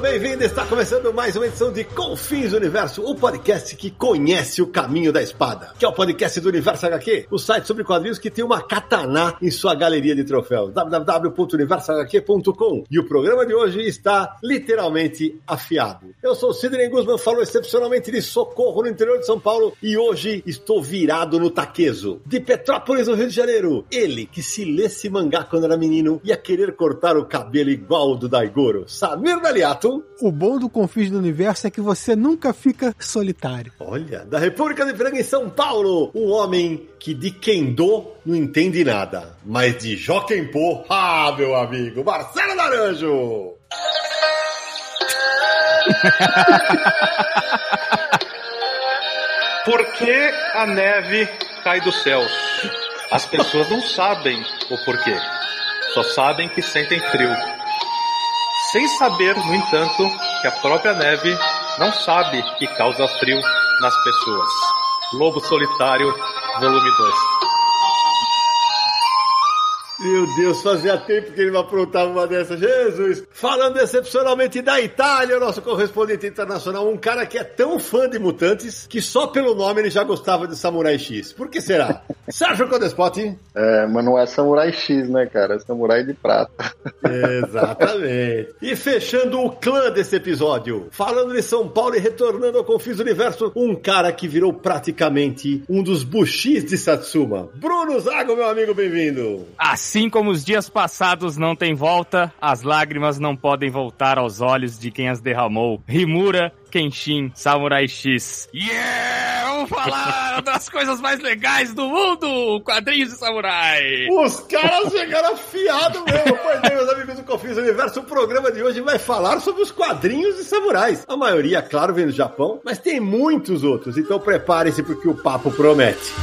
Bem-vindo! Está começando mais uma edição de Confins Universo, o podcast que conhece o caminho da espada, que é o podcast do Universo HQ, o site sobre quadrinhos que tem uma katana em sua galeria de troféus, www.universohq.com. E o programa de hoje está literalmente afiado. Eu sou o Sidney Guzman, falo excepcionalmente de socorro no interior de São Paulo e hoje estou virado no taquezo, de Petrópolis, no Rio de Janeiro. Ele que se lesse mangá quando era menino ia querer cortar o cabelo igual do Daigoro, Samir Daliato. O bom do Confins do Universo é que você nunca fica solitário. Olha, da República de Franca em São Paulo, um homem que de Kendo não entende nada, mas de Jokenpô, ah, meu amigo, Marcelo Naranjo. Por que a neve cai do céu? As pessoas não sabem o porquê. Só sabem que sentem frio. Sem saber, no entanto, que a própria neve não sabe que causa frio nas pessoas. Lobo Solitário, volume 2. Meu Deus, fazia tempo que ele me aprontava uma dessas. Jesus! Falando excepcionalmente da Itália, nosso correspondente internacional, um cara que é tão fã de mutantes que só pelo nome ele já gostava de Samurai X. Por que será? Sérgio Codespot. É, mas não é Samurai X, né, cara? É Samurai de prata. Exatamente. E fechando o clã desse episódio, falando de São Paulo e retornando ao Confis Universo, um cara que virou praticamente um dos bushis de Satsuma. Bruno Zago, meu amigo, bem-vindo. Assim como os dias passados não têm volta, as lágrimas não podem voltar aos olhos de quem as derramou. Rimura, Kenshin, Samurai X. Yeah! Vamos falar das coisas mais legais do mundo! Quadrinhos de samurai! Os caras chegaram afiados mesmo. Pois bem, meus amigos do Confins Universo, o programa de hoje vai falar sobre os quadrinhos de samurais. A maioria, claro, vem do Japão, mas tem muitos outros, então prepare-se porque o papo promete.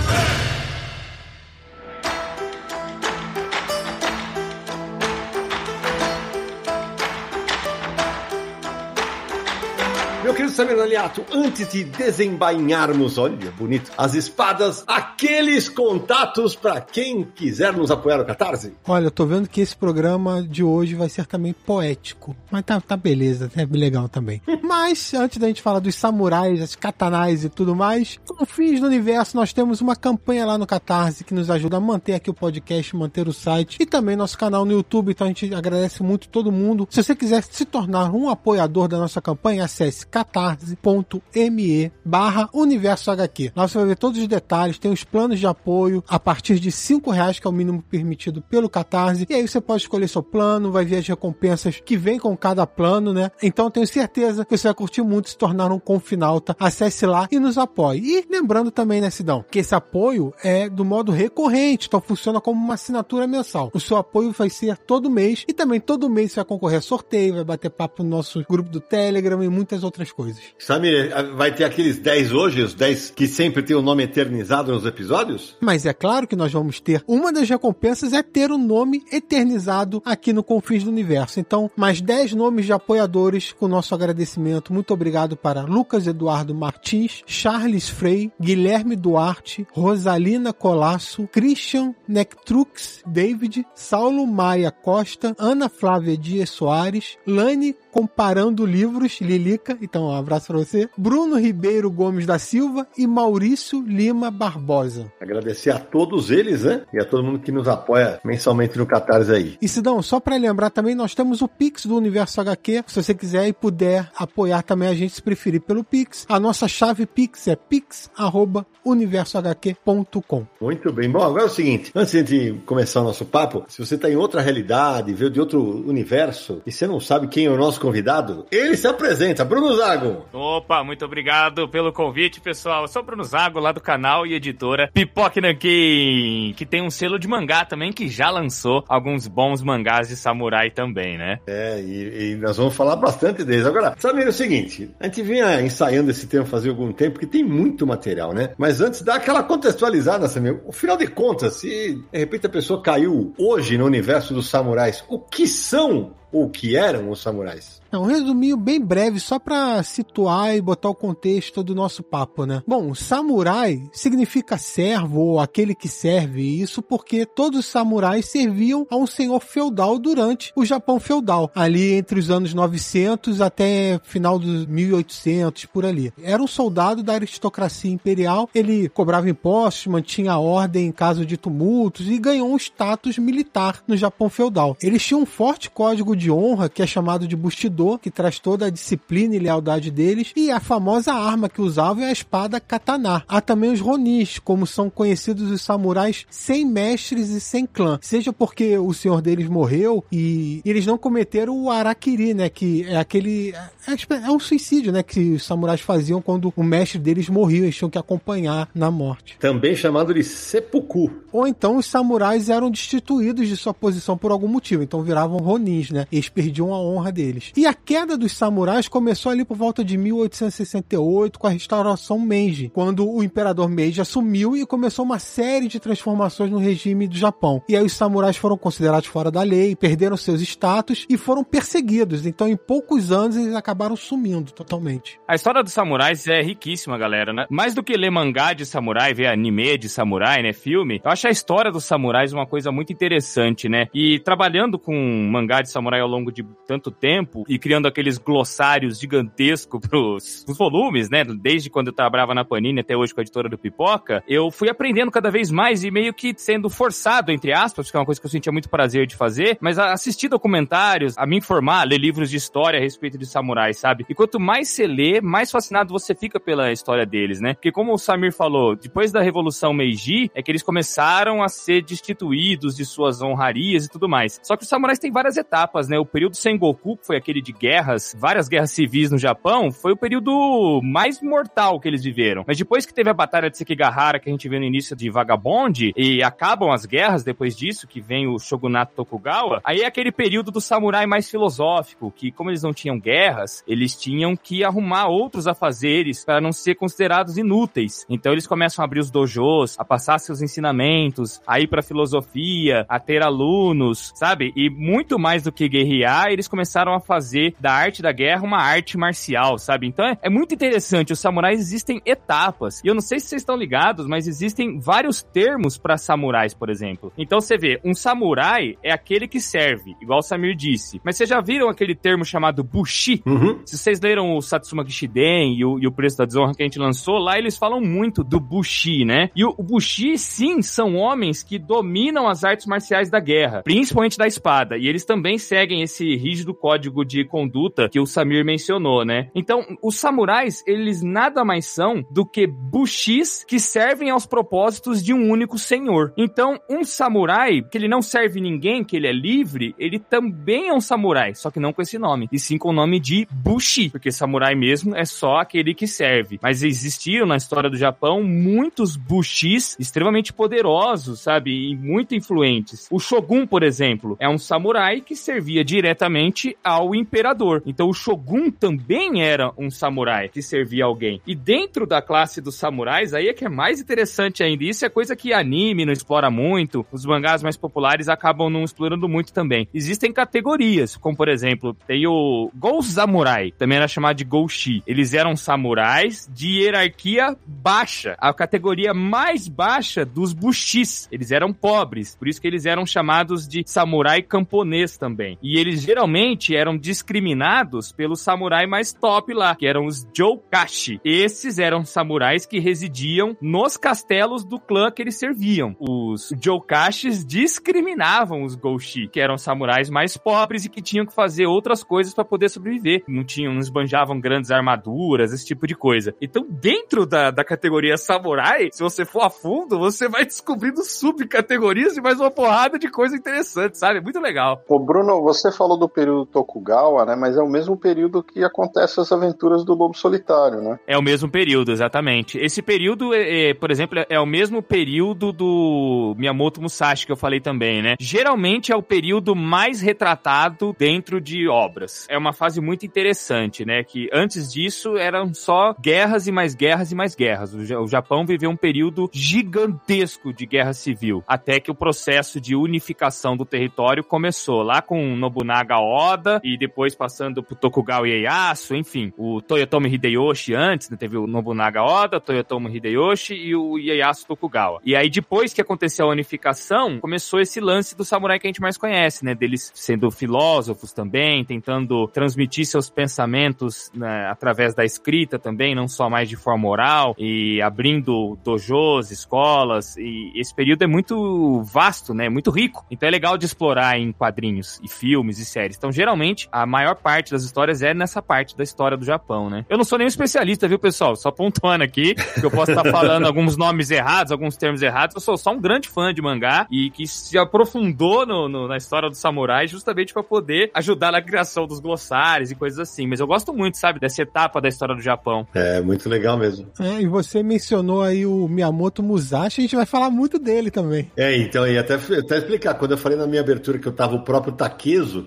Samir Aliato, antes de desembainharmos, olha, bonito, as espadas, aqueles contatos para quem quiser nos apoiar no Catarse. Olha, eu tô vendo que esse programa de hoje vai ser também poético. Mas tá, tá beleza, é legal também. Mas, antes da gente falar dos samurais, das katanais e tudo mais, com fins do universo, nós temos uma campanha lá no Catarse que nos ajuda a manter aqui o podcast, manter o site e também nosso canal no YouTube. Então a gente agradece muito todo mundo. Se você quiser se tornar um apoiador da nossa campanha, acesse catarse.me barra universo HQ. Lá você vai ver todos os detalhes, tem os planos de apoio a partir de cinco reais, que é o mínimo permitido pelo Catarse. E aí você pode escolher seu plano, vai ver as recompensas que vem com cada plano, né? Então tenho certeza que você vai curtir muito se tornar um confinalta. Acesse lá e nos apoie. E lembrando também, né, Sidão, que esse apoio é do modo recorrente, então funciona como uma assinatura mensal. O seu apoio vai ser todo mês e também todo mês você vai concorrer a sorteio, vai bater papo no nosso grupo do Telegram e muitas outras coisas. Samir, vai ter aqueles 10 hoje, os 10 que sempre tem o nome eternizado nos episódios? Mas é claro que nós vamos ter. Uma das recompensas é ter o nome eternizado aqui no Confins do Universo. Então, mais 10 nomes de apoiadores com nosso agradecimento. Muito obrigado para Lucas Eduardo Martins, Charles Frei, Guilherme Duarte, Rosalina Colasso, Christian Nectrux David, Saulo Maia Costa, Ana Flávia Dias Soares, Lane Comparando Livros, Lilica, então um abraço pra você, Bruno Ribeiro Gomes da Silva e Maurício Lima Barbosa. Agradecer a todos eles, né? E a todo mundo que nos apoia mensalmente no Catarse aí. E Sidão, só para lembrar também, nós temos o Pix do Universo HQ. Se você quiser e puder apoiar também a gente, se preferir pelo Pix. A nossa chave Pix é pix.universohq.com. Muito bem. Bom, agora é o seguinte, antes de começar o nosso papo, se você está em outra realidade, veio de outro universo, e você não sabe quem é o nosso convidado, ele se apresenta. Bruno Zago. Opa, muito obrigado pelo convite, pessoal. Eu sou o Bruno Zago, lá do canal e editora Pipoque Nankin, que tem um selo de mangá também, que já lançou alguns bons mangás de samurai também, né? É, e, e nós vamos falar bastante deles. Agora, sabe o seguinte, a gente vinha ensaiando esse tema fazia algum tempo, porque tem muito material, né? Mas antes, dá aquela contextualizada, Samir. Afinal de contas, se de repente a pessoa caiu hoje no universo dos samurais, o que são o que eram os samurais? Um resuminho bem breve, só para situar e botar o contexto do nosso papo, né? Bom, samurai significa servo ou aquele que serve, isso porque todos os samurais serviam a um senhor feudal durante o Japão feudal, ali entre os anos 900 até final dos 1800, por ali. Era um soldado da aristocracia imperial, ele cobrava impostos, mantinha a ordem em caso de tumultos e ganhou um status militar no Japão feudal. Eles tinham um forte código de honra que é chamado de bustidor que traz toda a disciplina e lealdade deles, e a famosa arma que usavam é a espada katana. Há também os ronis, como são conhecidos os samurais sem mestres e sem clã, seja porque o senhor deles morreu e eles não cometeram o arakiri, né, que é aquele é, é um suicídio, né, que os samurais faziam quando o mestre deles morria, eles tinham que acompanhar na morte. Também chamado de seppuku. Ou então os samurais eram destituídos de sua posição por algum motivo, então viravam ronins, né? Eles perdiam a honra deles. E a queda dos samurais começou ali por volta de 1868 com a restauração Meiji, quando o imperador Meiji assumiu e começou uma série de transformações no regime do Japão. E aí os samurais foram considerados fora da lei, perderam seus status e foram perseguidos. Então em poucos anos eles acabaram sumindo totalmente. A história dos samurais é riquíssima, galera, né? Mais do que ler mangá de samurai, ver anime de samurai, né, filme, eu acho a história dos samurais uma coisa muito interessante, né? E trabalhando com mangá de samurai ao longo de tanto tempo e criando aqueles glossários gigantescos pros, pros volumes, né? Desde quando eu trabalhava na Panini até hoje com a editora do Pipoca, eu fui aprendendo cada vez mais e meio que sendo forçado, entre aspas, que é uma coisa que eu sentia muito prazer de fazer, mas a assistir documentários, a me informar, ler livros de história a respeito de samurais, sabe? E quanto mais você lê, mais fascinado você fica pela história deles, né? Porque como o Samir falou, depois da Revolução Meiji, é que eles começaram a ser destituídos de suas honrarias e tudo mais. Só que os samurais têm várias etapas, né? O período Sengoku, que foi aquele de guerras, várias guerras civis no Japão, foi o período mais mortal que eles viveram. Mas depois que teve a Batalha de Sekigahara, que a gente viu no início de Vagabond, e acabam as guerras depois disso, que vem o Shogunato Tokugawa, aí é aquele período do samurai mais filosófico, que como eles não tinham guerras, eles tinham que arrumar outros afazeres para não ser considerados inúteis. Então eles começam a abrir os dojos, a passar seus ensinamentos, a ir para filosofia, a ter alunos, sabe? E muito mais do que guerrear, eles começaram a fazer da arte da guerra uma arte marcial, sabe? Então é, é muito interessante. Os samurais existem etapas. E eu não sei se vocês estão ligados, mas existem vários termos para samurais, por exemplo. Então você vê, um samurai é aquele que serve, igual o Samir disse. Mas vocês já viram aquele termo chamado bushi? Uhum. Se vocês leram o Satsuma Kishiden e o, e o Preço da Desonra que a gente lançou, lá eles falam muito do bushi, né? E o, o bushi, sim, são homens que dominam as artes marciais da guerra, principalmente da espada. E eles também seguem esse rígido código de conduta que o Samir mencionou, né? Então, os samurais, eles nada mais são do que bushis que servem aos propósitos de um único senhor. Então, um samurai, que ele não serve ninguém, que ele é livre, ele também é um samurai, só que não com esse nome, e sim com o nome de bushi, porque samurai mesmo é só aquele que serve. Mas existiram na história do Japão muitos bushis extremamente poderosos, sabe? E muito influentes. O Shogun, por exemplo, é um samurai que servia diretamente ao imperador. Então o Shogun também era um samurai que servia alguém. E dentro da classe dos samurais, aí é que é mais interessante ainda. Isso é coisa que anime não explora muito, os mangás mais populares acabam não explorando muito também. Existem categorias, como por exemplo, tem o Gol Samurai, também era chamado de Goushi. Eles eram samurais de hierarquia baixa, a categoria mais baixa dos bushis. Eles eram pobres, por isso que eles eram chamados de samurai camponês também. E eles geralmente eram discriminados pelos samurai mais top lá, que eram os Joukashi. Esses eram samurais que residiam nos castelos do clã que eles serviam. Os Joukashis discriminavam os Goushi, que eram samurais mais pobres e que tinham que fazer outras coisas para poder sobreviver. Não tinham, não esbanjavam grandes armaduras, esse tipo de coisa. Então, dentro da, da categoria samurai, se você for a fundo, você vai descobrindo subcategorias e mais uma porrada de coisa interessante, sabe? Muito legal. Ô, Bruno, você falou do período Tokugawa, né? Mas é o mesmo período que acontecem as aventuras do Lobo Solitário, né? É o mesmo período, exatamente. Esse período, é, é, por exemplo, é o mesmo período do Miyamoto Musashi que eu falei também, né? Geralmente é o período mais retratado dentro de obras. É uma fase muito interessante, né? Que antes disso eram só guerras e mais guerras e mais guerras. O Japão viveu um período gigantesco de guerra civil, até que o processo de unificação do território começou lá com Nobunaga Oda e depois passando pro Tokugawa Ieyasu, enfim, o Toyotomi Hideyoshi antes, né? teve o Nobunaga Oda, Toyotomi Hideyoshi e o Ieyasu Tokugawa. E aí depois que aconteceu a unificação, começou esse lance do samurai que a gente mais conhece, né? Deles sendo filósofos também, tentando transmitir seus pensamentos né, através da escrita também, não só mais de forma oral, e abrindo dojos, escolas, e esse período é muito vasto, né? Muito rico. Então é legal de explorar em quadrinhos e filmes e séries. Então, geralmente, a maior parte das histórias é nessa parte da história do Japão, né? Eu não sou nenhum especialista, viu, pessoal? Só pontuando aqui, que eu posso estar falando alguns nomes errados, alguns termos errados. Eu sou só um grande fã de mangá e que se aprofundou no, no, na história do samurai justamente para poder ajudar na criação dos glossários e coisas assim. Mas eu gosto muito, sabe, dessa etapa da história do Japão. É, muito legal mesmo. É, e você mencionou aí o Miyamoto Musashi, a gente vai falar muito dele também. É, então, e até, até explicar, quando eu falei na minha abertura que eu tava o próprio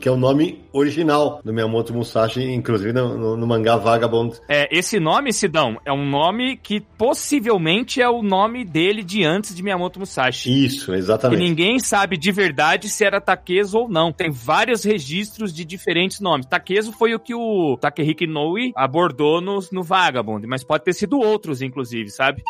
Que é o nome original do Miyamoto Musashi, inclusive no, no, no mangá Vagabond. É, esse nome, Sidão, é um nome que possivelmente é o nome dele de antes de Miyamoto Musashi. Isso, exatamente. E ninguém sabe de verdade se era Takezo ou não. Tem vários registros de diferentes nomes. Takezo foi o que o Takehiko Inoue abordou no, no Vagabond, mas pode ter sido outros, inclusive, sabe?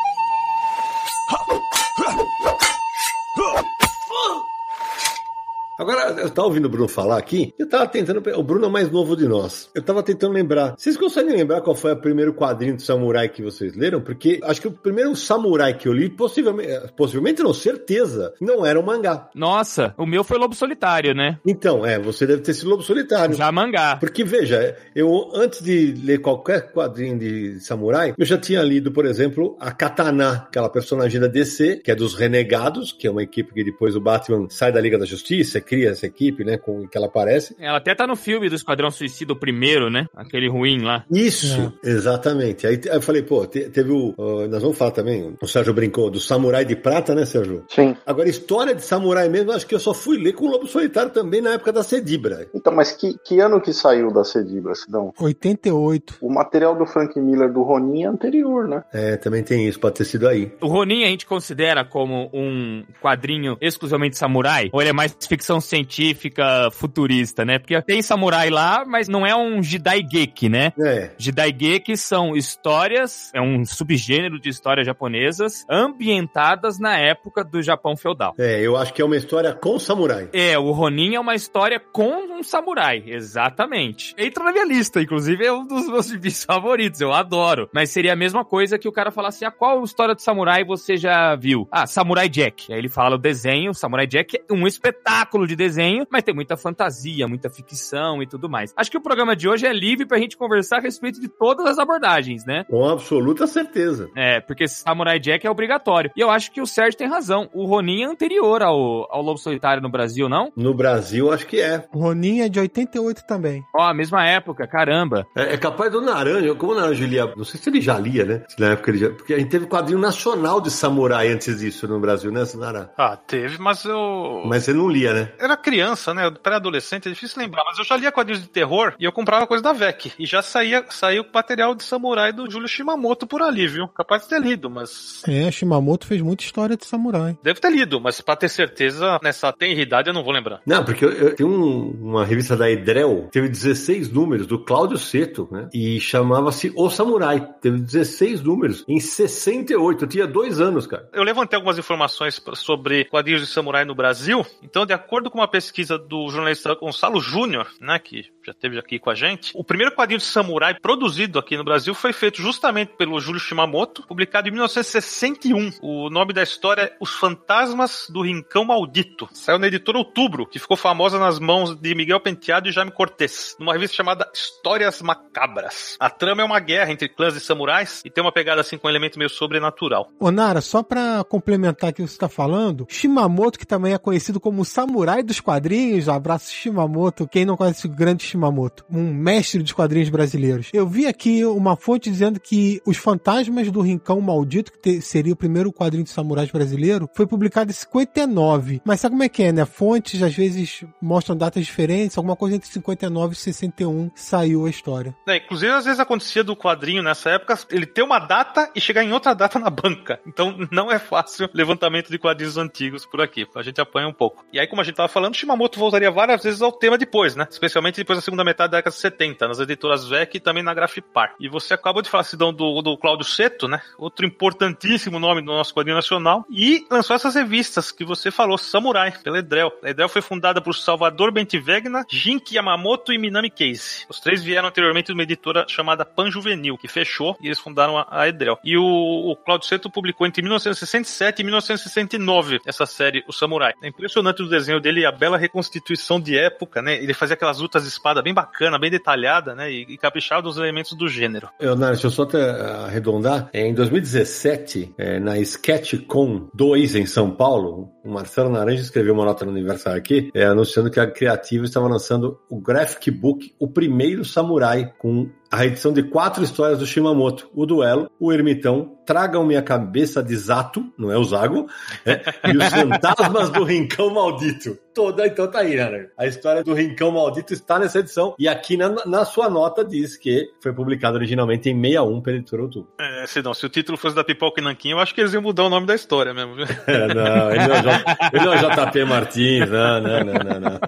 Agora, eu tava ouvindo o Bruno falar aqui, eu tava tentando. O Bruno é mais novo de nós. Eu tava tentando lembrar. Vocês conseguem lembrar qual foi o primeiro quadrinho de samurai que vocês leram? Porque acho que o primeiro samurai que eu li, possivelmente, possivelmente não, certeza, não era um mangá. Nossa, o meu foi Lobo Solitário, né? Então, é, você deve ter sido Lobo Solitário. Já mangá. Porque, veja, eu antes de ler qualquer quadrinho de samurai, eu já tinha lido, por exemplo, a Katana, aquela personagem da DC, que é dos Renegados, que é uma equipe que depois o Batman sai da Liga da Justiça, cria essa equipe, né, com que ela aparece. Ela até tá no filme do Esquadrão Suicida, o primeiro, né? Aquele ruim lá. Isso, é. exatamente. Aí, aí, eu falei, pô, te, teve o. Uh, nós vamos falar também, o Sérgio brincou, do Samurai de Prata, né, Sérgio? Sim. Agora, história de samurai mesmo, acho que eu só fui ler com o Lobo Solitário também na época da Cedibra. Então, mas que, que ano que saiu da Cedibra, Sidão? 88. O material do Frank Miller do Ronin é anterior, né? É, também tem isso, pode ter sido aí. O Ronin a gente considera como um quadrinho exclusivamente samurai? Ou ele é mais ficção científica futurista, né? Porque tem samurai lá, mas não é um Jidaigeki, né? É. Jidaigeki são histórias, é um subgênero de histórias japonesas ambientadas na época do Japão feudal. É, eu acho que é uma história com samurai. É, o Ronin é uma história com um samurai, exatamente. Entra na minha lista, inclusive é um dos meus gibis favoritos, eu adoro. Mas seria a mesma coisa que o cara falar assim, ah, qual história de samurai você já viu? Ah, Samurai Jack. Aí ele fala o desenho, Samurai Jack é um espetáculo de desenho, mas tem muita fantasia, muita ficção e tudo mais. Acho que o programa de hoje é livre pra gente conversar a respeito de todas as abordagens, né? Com absoluta certeza. É, porque Samurai Jack é obrigatório. E eu acho que o Sérgio tem razão. O Ronin é anterior ao, ao Lobo Solitário no Brasil, não? No Brasil, acho que é. O Ronin é de 88 também. Ó, a mesma época, caramba. É, é capaz do Naranja, como o Naranja lia, não sei se ele já lia, né? Na época ele já, porque a gente teve quadrinho nacional de samurai antes disso no Brasil, né, Sinara? Ah, teve, mas eu... Mas você não lia, né? Era criança, né? Pré-adolescente, é difícil lembrar, mas eu já lia quadrinhos de terror e eu comprava coisa da VEC. E já saía, saiu material de samurai do Júlio Shimamoto por ali, viu? Capaz de ter lido, mas... É, Shimamoto fez muita história de samurai. Deve ter lido, mas pra ter certeza, nessa tenridade eu não vou lembrar. Não, porque eu, eu, tem um, uma revista da Edrel, teve 16 números, do Cláudio Seto, né? E chamava-se O Samurai. Teve 16 números em 68. Eu tinha dois anos, cara. Eu levantei algumas informações sobre quadrinhos de samurai no Brasil. Então, de acordo com uma pesquisa do jornalista Gonçalo Júnior, né, que já esteve aqui com a gente, o primeiro quadrinho de samurai produzido aqui no Brasil foi feito justamente pelo Júlio Shimamoto, publicado em 1961. O nome da história é Os Fantasmas do Rincão Maldito. Saiu na editora Outubro, que ficou famosa nas mãos de Miguel Penteado e Jaime Cortez, numa revista chamada Histórias Macabras. A trama é uma guerra entre clãs de samurais e tem uma pegada assim com um elemento meio sobrenatural. Ô Nara, só pra complementar o que você tá falando, Shimamoto, que também é conhecido como Samurai samurai dos quadrinhos, abraço Shimamoto, quem não conhece o grande Shimamoto, um mestre dos quadrinhos brasileiros. Eu vi aqui uma fonte dizendo que Os Fantasmas do Rincão Maldito, que seria o primeiro quadrinho de samurais brasileiro, foi publicado em 59. Mas sabe como é que é, né? Fontes às vezes mostram datas diferentes, alguma coisa entre 59 e 61 saiu a história. É, inclusive, às vezes acontecia do quadrinho nessa época, ele ter uma data e chegar em outra data na banca. Então não é fácil levantamento de quadrinhos antigos por aqui. A gente apanha um pouco. E aí, como a gente tava falando, Shimamoto voltaria várias vezes ao tema depois, né? Especialmente depois da segunda metade da década de 70, nas editoras VEC e também na Grafipar. E você acabou de falar, Sidão, do, do Cláudio Seto, né? Outro importantíssimo nome do nosso quadrinho nacional. E lançou essas revistas que você falou, Samurai, pela Edrel. A Edrel foi fundada por Salvador Bentivegna, Jinki Yamamoto e Minami Case. Os três vieram anteriormente de uma editora chamada Pan Juvenil, que fechou e eles fundaram a, Edrel. E o, o Cláudio Seto publicou entre 1967 e 1969 essa série, O Samurai. É impressionante o desenho dele, a bela reconstituição de época, né? Ele fazia aquelas lutas de bem bacana, bem detalhada, né? E, e caprichava dos elementos do gênero. Nath, deixa eu só até arredondar. É, em 2017, é, na SketchCon 2 em São Paulo, o Marcelo Naranja escreveu uma nota no aniversário aqui, é, anunciando que a Criativa estava lançando o Graphic Book, o primeiro samurai, com a edição de quatro histórias do Shimamoto: O Duelo, O Ermitão, Tragam Minha Cabeça de Zato, não é o Zago, é, e Os Fantasmas do Rincão Maldito. Toda, então tá aí, né? A história do Rincão Maldito está nessa edição, e aqui na, na sua nota diz que foi publicado originalmente em 61 pela editora Outubro. É, se não, se o título fosse da Pipoca e Nanquim, eu acho que eles iam mudar o nome da história mesmo? É, não, ele não, é ele é JP Martins, não, não, não, não.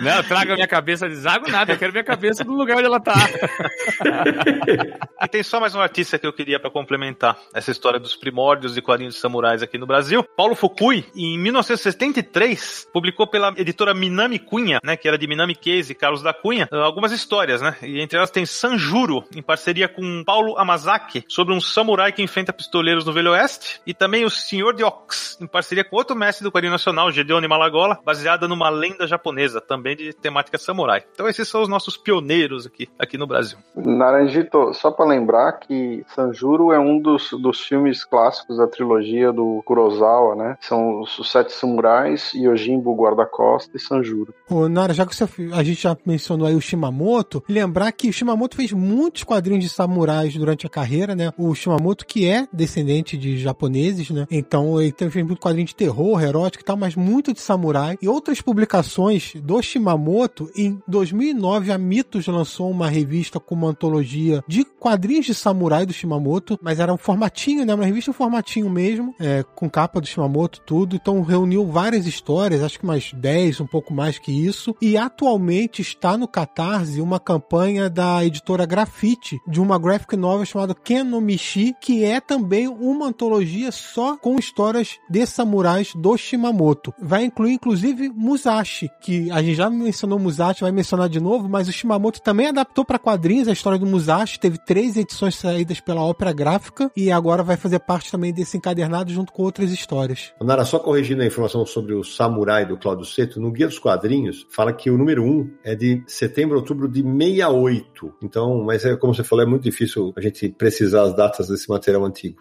Não, não traga minha cabeça de Zago nada, eu quero minha cabeça no lugar onde ela tá. e tem só mais uma artista que eu queria para complementar essa história dos primórdios de quadrinhos de samurais aqui no Brasil. Paulo Fukui, em 1973, publicou pela editora Minami Cunha, né, que era de Minami Case e Carlos da Cunha, algumas histórias, né? E entre elas tem Sanjuro, em parceria com Paulo Amazaki, sobre um samurai que enfrenta pistoleiros no Velho Oeste, e também o Senhor de Ox, em parceria com outro mestre do quadrinho nacional, Gedeon Malagola, baseada numa lenda japonesa, também de temática samurai. Então esses são os nossos pioneiros aqui, aqui no Brasil. Naranjito, só para lembrar que Sanjuro é um dos, dos filmes clássicos da trilogia do Kurosawa, né? São os Sete Samurais, Yojimbo, Guarda-Costa e Sanjuro. Ô, Nara, já que você, a gente já mencionou aí o Shimamoto, lembrar que o Shimamoto fez muitos quadrinhos de samurais durante a carreira, né? O Shimamoto, que é descendente de japoneses, né? Então ele fez muito quadrinho de terror, erótico e tal, mas muito de samurai. E outras publicações do Shimamoto, em 2009 a Mitos lançou uma revista com uma antologia de quadrinhos de samurai do Shimamoto, mas era um formatinho, né? Uma revista um formatinho mesmo, é, com capa do Shimamoto, tudo. Então reuniu várias histórias, acho que mais 10, um pouco mais que isso. E atualmente está no Catarse uma campanha da editora Grafite, de uma graphic novel chamada Kenomishi, que é também uma antologia só com histórias de samurais do Shimamoto. Vai incluir, inclusive, Musashi, que a gente já mencionou Musashi, vai mencionar de novo, mas o Shimamoto também adaptou para quadrinhos a história do Musashi, teve três edições saídas pela Ópera Gráfica e agora vai fazer parte também desse encadernado junto com outras histórias. Nara, só corrigindo a informação sobre o Samurai do Claudio Seto, no Guia dos Quadrinhos, fala que o número 1 é de setembro, outubro de 68. Então, mas é como você falou, é muito difícil a gente precisar as datas desse material antigo.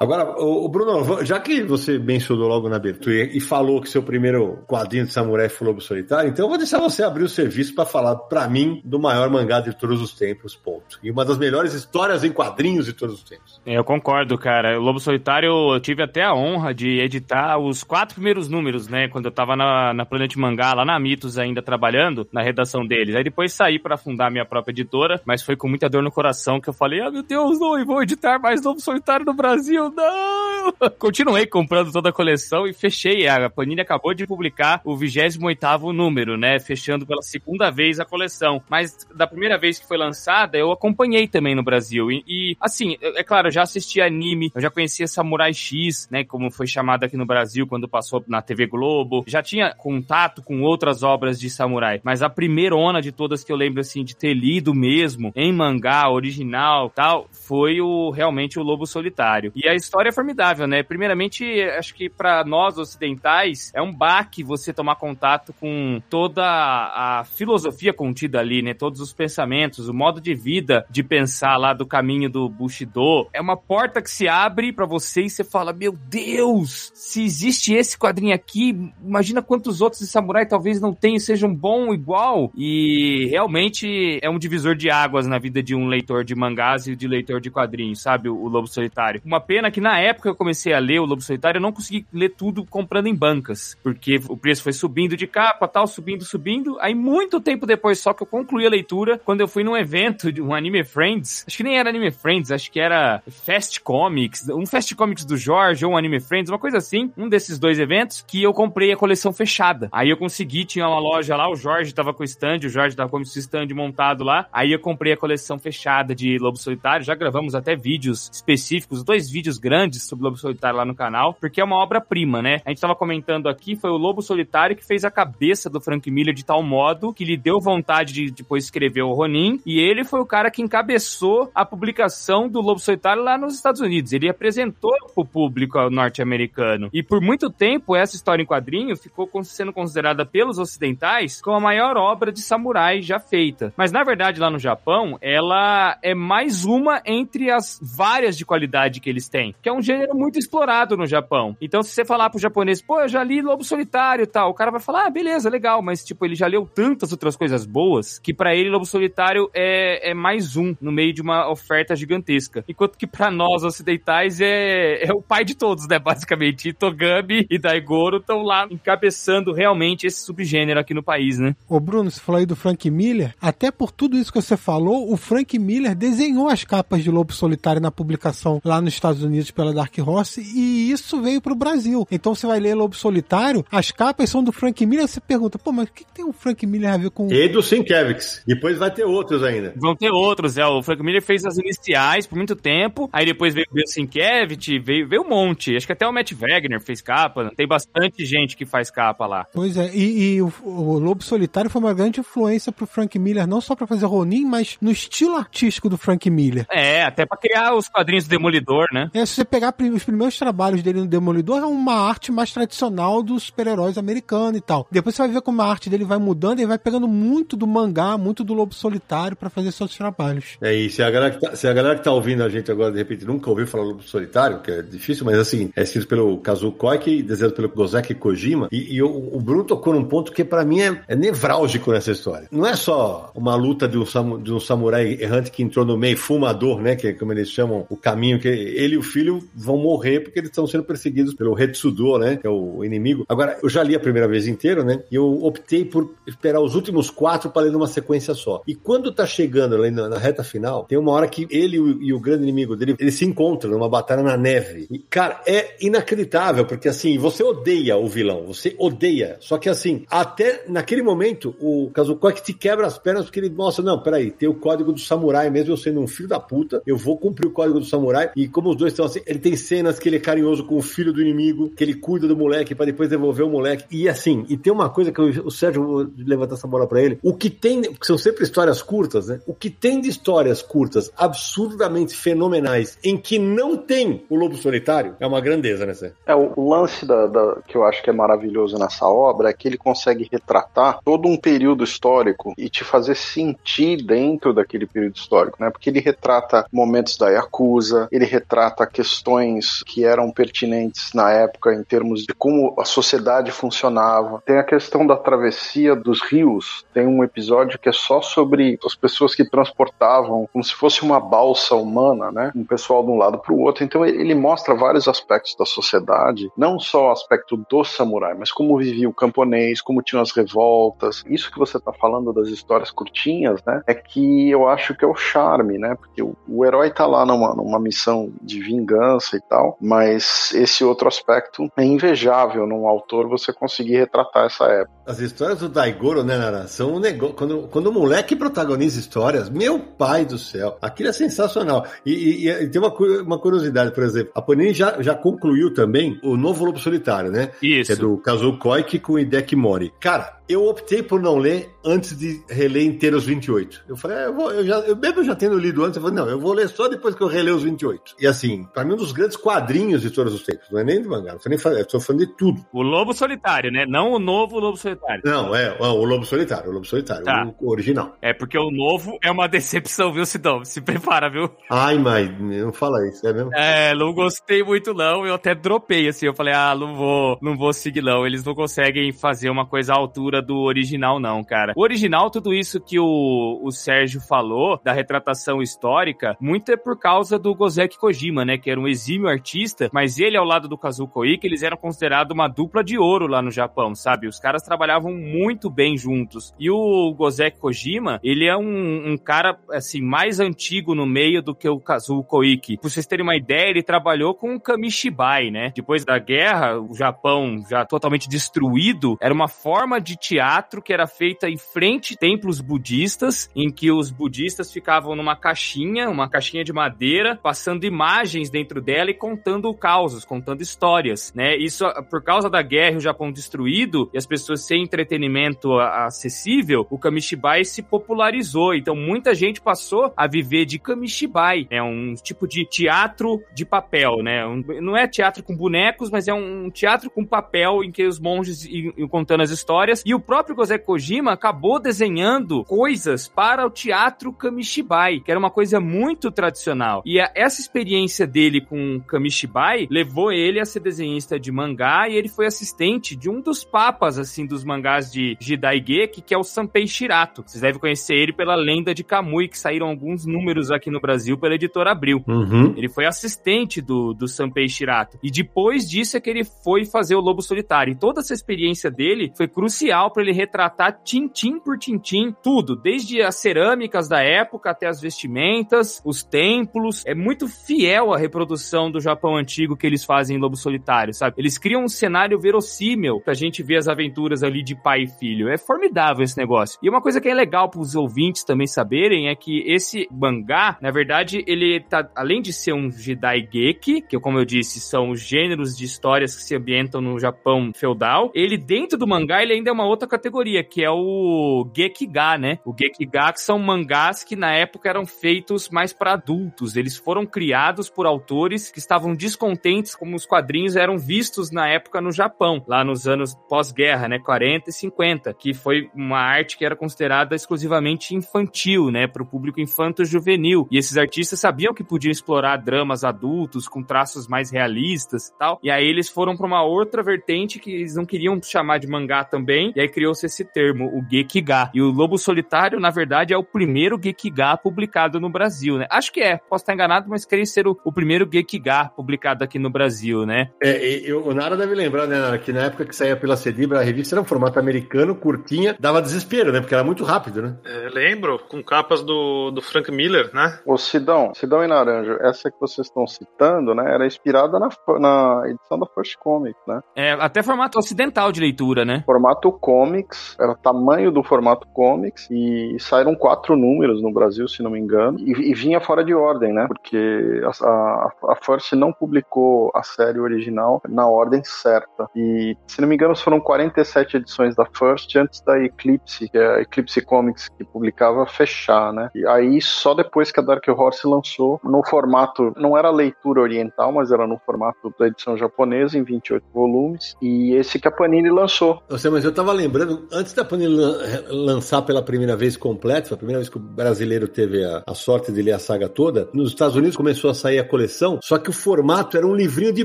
Agora, o Bruno, já que você mencionou logo na abertura e falou que seu primeiro quadrinho de samurai foi Lobo Solitário, então eu vou deixar você abrir o serviço para falar para mim do maior mangá de todos os tempos, ponto. E uma das melhores histórias em quadrinhos de todos os tempos. Eu concordo, cara. O Lobo Solitário, eu tive até a honra de editar os quatro primeiros números, né? Quando eu tava na, na Planet Mangá, lá na Mitos ainda trabalhando, na redação deles. Aí depois saí para fundar minha própria editora, mas foi com muita dor no coração que eu falei, ah, meu Deus, não, eu vou editar mais Lobo Solitário no Brasil, não! Continuei comprando toda a coleção e fechei. A Panini acabou de publicar o 28º número, né? Fechando pela segunda vez a coleção. Mas da primeira vez que foi lançada, eu acompanhei também no Brasil. E, e assim, é claro, eu já assisti anime, eu já conhecia Samurai X, né? Como foi chamado aqui no Brasil quando passou na TV Globo. Já tinha contato com outras obras de samurai. Mas a primeira ona de todas que eu lembro, assim, de ter lido mesmo, em mangá, original tal, foi o realmente o Lobo Solitário. E a história é formidável. né? Primeiramente, acho que para nós ocidentais é um baque você tomar contato com toda a filosofia contida ali, né? Todos os pensamentos, o modo de vida de pensar lá do caminho do Bushido. É uma porta que se abre para você e você fala: Meu Deus, se existe esse quadrinho aqui, imagina quantos outros de samurai talvez não tenham, sejam bom igual. E realmente é um divisor de águas na vida de um leitor de mangás e de leitor de quadrinhos, sabe? O Lobo Solitário. Uma pena que na época eu comecei a ler o Lobo Solitário, eu não consegui ler tudo comprando em bancas, porque o preço foi subindo de capa, tal, subindo, subindo. Aí muito tempo depois só que eu concluí a leitura, quando eu fui num evento de um Anime Friends, acho que nem era Anime Friends, acho que era Fast Comics, um Fast Comics do Jorge ou um Anime Friends, uma coisa assim, um desses dois eventos, que eu comprei a coleção fechada. Aí eu consegui, tinha uma loja lá, o Jorge tava com o stand, o Jorge tava com o stand montado lá, aí eu comprei a coleção fechada de Lobo Solitário, já gravamos até vídeos específicos, dois vídeos grandes sobre Lobo Solitário lá no canal, porque é uma obra-prima, né? A gente tava comentando aqui, foi o Lobo Solitário que fez a cabeça do Frank Miller de tal modo que lhe deu vontade de depois escrever o Ronin, e ele foi o cara que encabeçou a publicação do Lobo Solitário lá nos Estados Unidos. Ele apresentou pro público norte-americano. E por muito tempo, essa história em quadrinho ficou sendo considerada pelos ocidentais como a maior obra de samurai já feita. Mas na verdade, lá no Japão, ela é mais uma entre as várias de qualidade que eles têm, que é um gênero muito explorado no Japão. Então, se você falar pro japonês, pô, eu já li Lobo Solitário e tal, o cara vai falar, ah, beleza, legal, mas tipo, ele já leu tantas outras coisas boas que para ele Lobo Solitário é, é mais um no meio de uma oferta gigantesca. Enquanto que para nós ocidentais é, é o pai de todos, né? Basicamente, Itogami e Daigoro estão lá encabeçando realmente esse subgênero aqui no país, né? Ô Bruno, você falou aí do Frank Miller, até por tudo isso que você falou, o Frank Miller desenhou as capas de Lobo Solitário na publicação lá nos Estados Unidos pela Dark Horse e isso veio pro Brasil. Então você vai ler Lobo Solitário, as capas são do Frank Miller, você pergunta, pô, mas o que, tem o Frank Miller a ver com... E do Sienkiewicz. Depois vai ter outros ainda. Vão ter outros, é. O Frank Miller fez as iniciais por muito tempo, aí depois veio o Sienkiewicz, veio, veio um monte. Acho que até o Matt Wagner fez capa. Tem bastante gente que faz capa lá. Pois é, e, e o, o, Lobo Solitário foi uma grande influência pro Frank Miller, não só para fazer Ronin, mas no estilo artístico do Frank Miller. É, até para criar os quadrinhos do Demolidor, né? É, se você pegar os primeiros trabalhos dele no Demolidor, é uma arte mais tradicional dos super-heróis americanos e tal. Depois você vai ver como a arte dele vai mudando e vai pegando muito do mangá, muito do Lobo Solitário para fazer seus trabalhos. É isso. Se a, galera que tá, se a galera que tá ouvindo a gente agora, de repente, nunca ouviu falar Lobo Solitário, que é difícil, mas assim, é escrito pelo Kazuo Koike, desenhado pelo Gozeki Kojima, e, e o, o, Bruno tocou num ponto que para mim é, é, nevrálgico nessa história. Não é só uma luta de um, de um samurai errante que entrou no meio, fumador, né, que é como eles chamam o caminho, que ele e o filho vão morrer porque eles estão sendo perseguidos pelo Retsudo, né, que é o inimigo. Agora, eu já li a primeira vez inteiro, né, e eu optei por esperar os últimos quatro para ler numa sequência só. E quando tá chegando ali na, na reta final, tem uma hora que ele e o, e o grande inimigo dele, eles se encontram numa batalha na neve. E, cara, é inacreditável, porque assim, você odeia o vilão, você odeia. Só que assim, até naquele momento, o Kazuko te quebra as pernas porque ele mostra, não, peraí, tem o código do samurai, mesmo eu sendo um filho da puta, eu vou cumprir o código do samurai. E como os dois estão assim, ele tem cenas que ele é carinhoso com o filho do inimigo, que ele cuida do moleque para depois devolver o moleque. E assim, e tem uma coisa que eu, o Sérgio, vou levantar essa bola para ele, o que tem, que são sempre histórias curtas, né? O que tem de histórias curtas absurdamente fenomenais em que não tem o lobo solitário é uma grandeza, né, Sérgio? É, o, lance da, da, que eu acho que é maravilhoso nessa obra é que ele consegue retratar todo um período histórico e te fazer sentir dentro daquele período histórico, né? Porque ele retrata momentos da Yakuza, ele retrata questões que eram pertinentes na época em termos de como a sociedade funcionava. Tem a questão da travessia dos rios, tem um episódio que é só sobre as pessoas que transportavam como se fosse uma balsa humana, né? Um pessoal de um lado para o outro. Então ele mostra vários aspectos da sociedade, não só o aspecto do samurai, mas como vivia o camponês, como tinham as revoltas. Isso que você está falando das histórias curtinhas, né? É que eu acho que é o charme, né? Porque o, o herói está lá numa, numa missão de vingança e tal, mas esse outro aspecto é invejável num autor você conseguir retratar essa época. As histórias do Daigoro, né, Nara? São um negócio. Quando, quando o moleque protagoniza histórias, meu pai do céu, aquilo é sensacional. E, e- e tem uma, uma curiosidade, por exemplo. A Panini já, já concluiu também o novo Lobo Solitário, né? Que é Isso. do Kazuo Koike com o Hideki Mori. Cara, eu optei por não ler antes de reler inteiro os 28. Eu falei, é, eu, vou, eu já, eu mesmo já tendo lido antes, eu falei, não, eu vou ler só depois que eu reler os 28. E assim, pra mim, um dos grandes quadrinhos de todos os tempos. Não é nem de mangá, não tô nem falando, eu tô falando de tudo. O Lobo Solitário, né? Não o novo Lobo Solitário. Não, é, é, o Lobo Solitário, o Lobo Solitário, Tá. o, original. É porque o novo é uma decepção, viu, Sidão? Se prepara, viu? Ai, mãe, não fala isso, é mesmo? É, não gostei muito não, eu até dropei, assim, eu falei, ah, não vou, não vou seguir não, eles não conseguem fazer uma coisa à altura do original não, cara. O original, tudo isso que o, o Sérgio falou, da retratação histórica, muito é por causa do Gozeki Kojima, né, que era um exímio artista, mas ele ao lado do Kazuo Koike, eles eram considerados uma dupla de ouro lá no Japão, sabe? Os caras trabalhavam muito bem juntos. E o Gozeki Kojima, ele é um, um cara, assim, mais antigo no meio do que o Kazuo Koike. Pra vocês terem uma ideia, ele trabalhou com o Kamishibai, né? Depois da guerra, o Japão já totalmente destruído, era uma forma de teatro que era feita em frente a templos budistas, em que os budistas ficavam numa caixinha, uma caixinha de madeira, passando imagens dentro dela e contando causos, contando histórias, né? Isso ah, por causa da guerra o Japão destruído e as pessoas sem entretenimento a- acessível, o Kamishibai se popularizou. Então muita gente passou a viver de Kamishibai, é um tipo de teatro de papel, né? Não é teatro com bonecos, mas é um teatro com papel em que os monges iam contando as histórias. E o próprio Gozeki Kojima acabou desenhando coisas para o teatro Kamishibai, que era uma coisa muito tradicional. E essa experiência dele com Kamishibai levou ele a ser desenhista de mangá e ele foi assistente de um dos papas, assim, dos mangás de Jidaigeki, que é o Sanpei Shirato. Vocês devem conhecer ele pela Lenda de Kamui, que saíram alguns números aqui no Brasil pela editora Abril. Uhum. Ele foi assistente do, do Sanpei Shirato. E depois disso é que ele foi fazer o Lobo Solitário. E toda essa experiência dele foi crucial para ele retratar tintim por tintim tudo, desde as cerâmicas da época até as vestimentas, os templos. É muito fiel à reprodução do Japão antigo que eles fazem em Lobo Solitário, sabe? Eles criam um cenário verossímil pra gente ver as aventuras ali de pai e filho. É formidável esse negócio. E uma coisa que é legal pros ouvintes também saberem é que esse mangá, na verdade, ele tá, além de ser um Jidaigeki, que como eu disse, são os gêneros de histórias que se ambientam no Japão feudal, ele dentro do mangá, ele ainda é uma outra categoria, que é o Gekiga, né? O Gekiga que são mangás que na época eram feitos mais para adultos. Eles foram criados por autores que estavam descontentes como os quadrinhos eram vistos na época no Japão, lá nos anos pós-guerra, né, 40 e 50, que foi uma arte que era considerada exclusivamente infantil, né, para o público infanto-juvenil. E esses artistas sabiam que podiam explorar dramas adultos com traços mais realistas tal. E aí eles foram para uma outra vertente que eles não queriam chamar de mangá também, e aí criou-se esse termo, o Gekiga. E o Lobo Solitário, na verdade, é o primeiro Gekiga publicado no Brasil, né? Acho que é, posso estar enganado, mas creio ser o, o primeiro Gekiga publicado aqui no Brasil, né? É, e- eu- o Nara deve lembrar, né, Nara, que na época que saía pela Cedibra, a revista era um formato americano, curtinha, dava desespero, né? Porque era muito rápido, né? É, lembro, com capas do, do Frank Miller, né? Ô Sidão, Sidão e Naranjo, essa que vocês estão citando, né, era inspirada na, na edição da First Comic, né? É, até formato ocidental de leitura, né? Formato comics, era o tamanho do formato comics, e saíram quatro números no Brasil, se não me engano, e, e vinha fora de ordem, né? Porque a, a, a First não publicou a série original na ordem certa. E, se não me engano, foram 47 edições da First antes da Eclipse, que é a Eclipse Comics que publicava, fechar, né? E aí, só depois que a Dark Horse lançou, no formato, não era leitura oriental, mas era no formato da edição japonesa, em 28 volumes, e esse que a Panini lançou. Sei, mas eu tava lembrando, antes da Panini lan- lançar pela primeira vez completo, foi a primeira vez que o brasileiro teve a, a sorte de ler a saga toda, nos Estados Unidos começou a sair a coleção, só que o formato era um livrinho de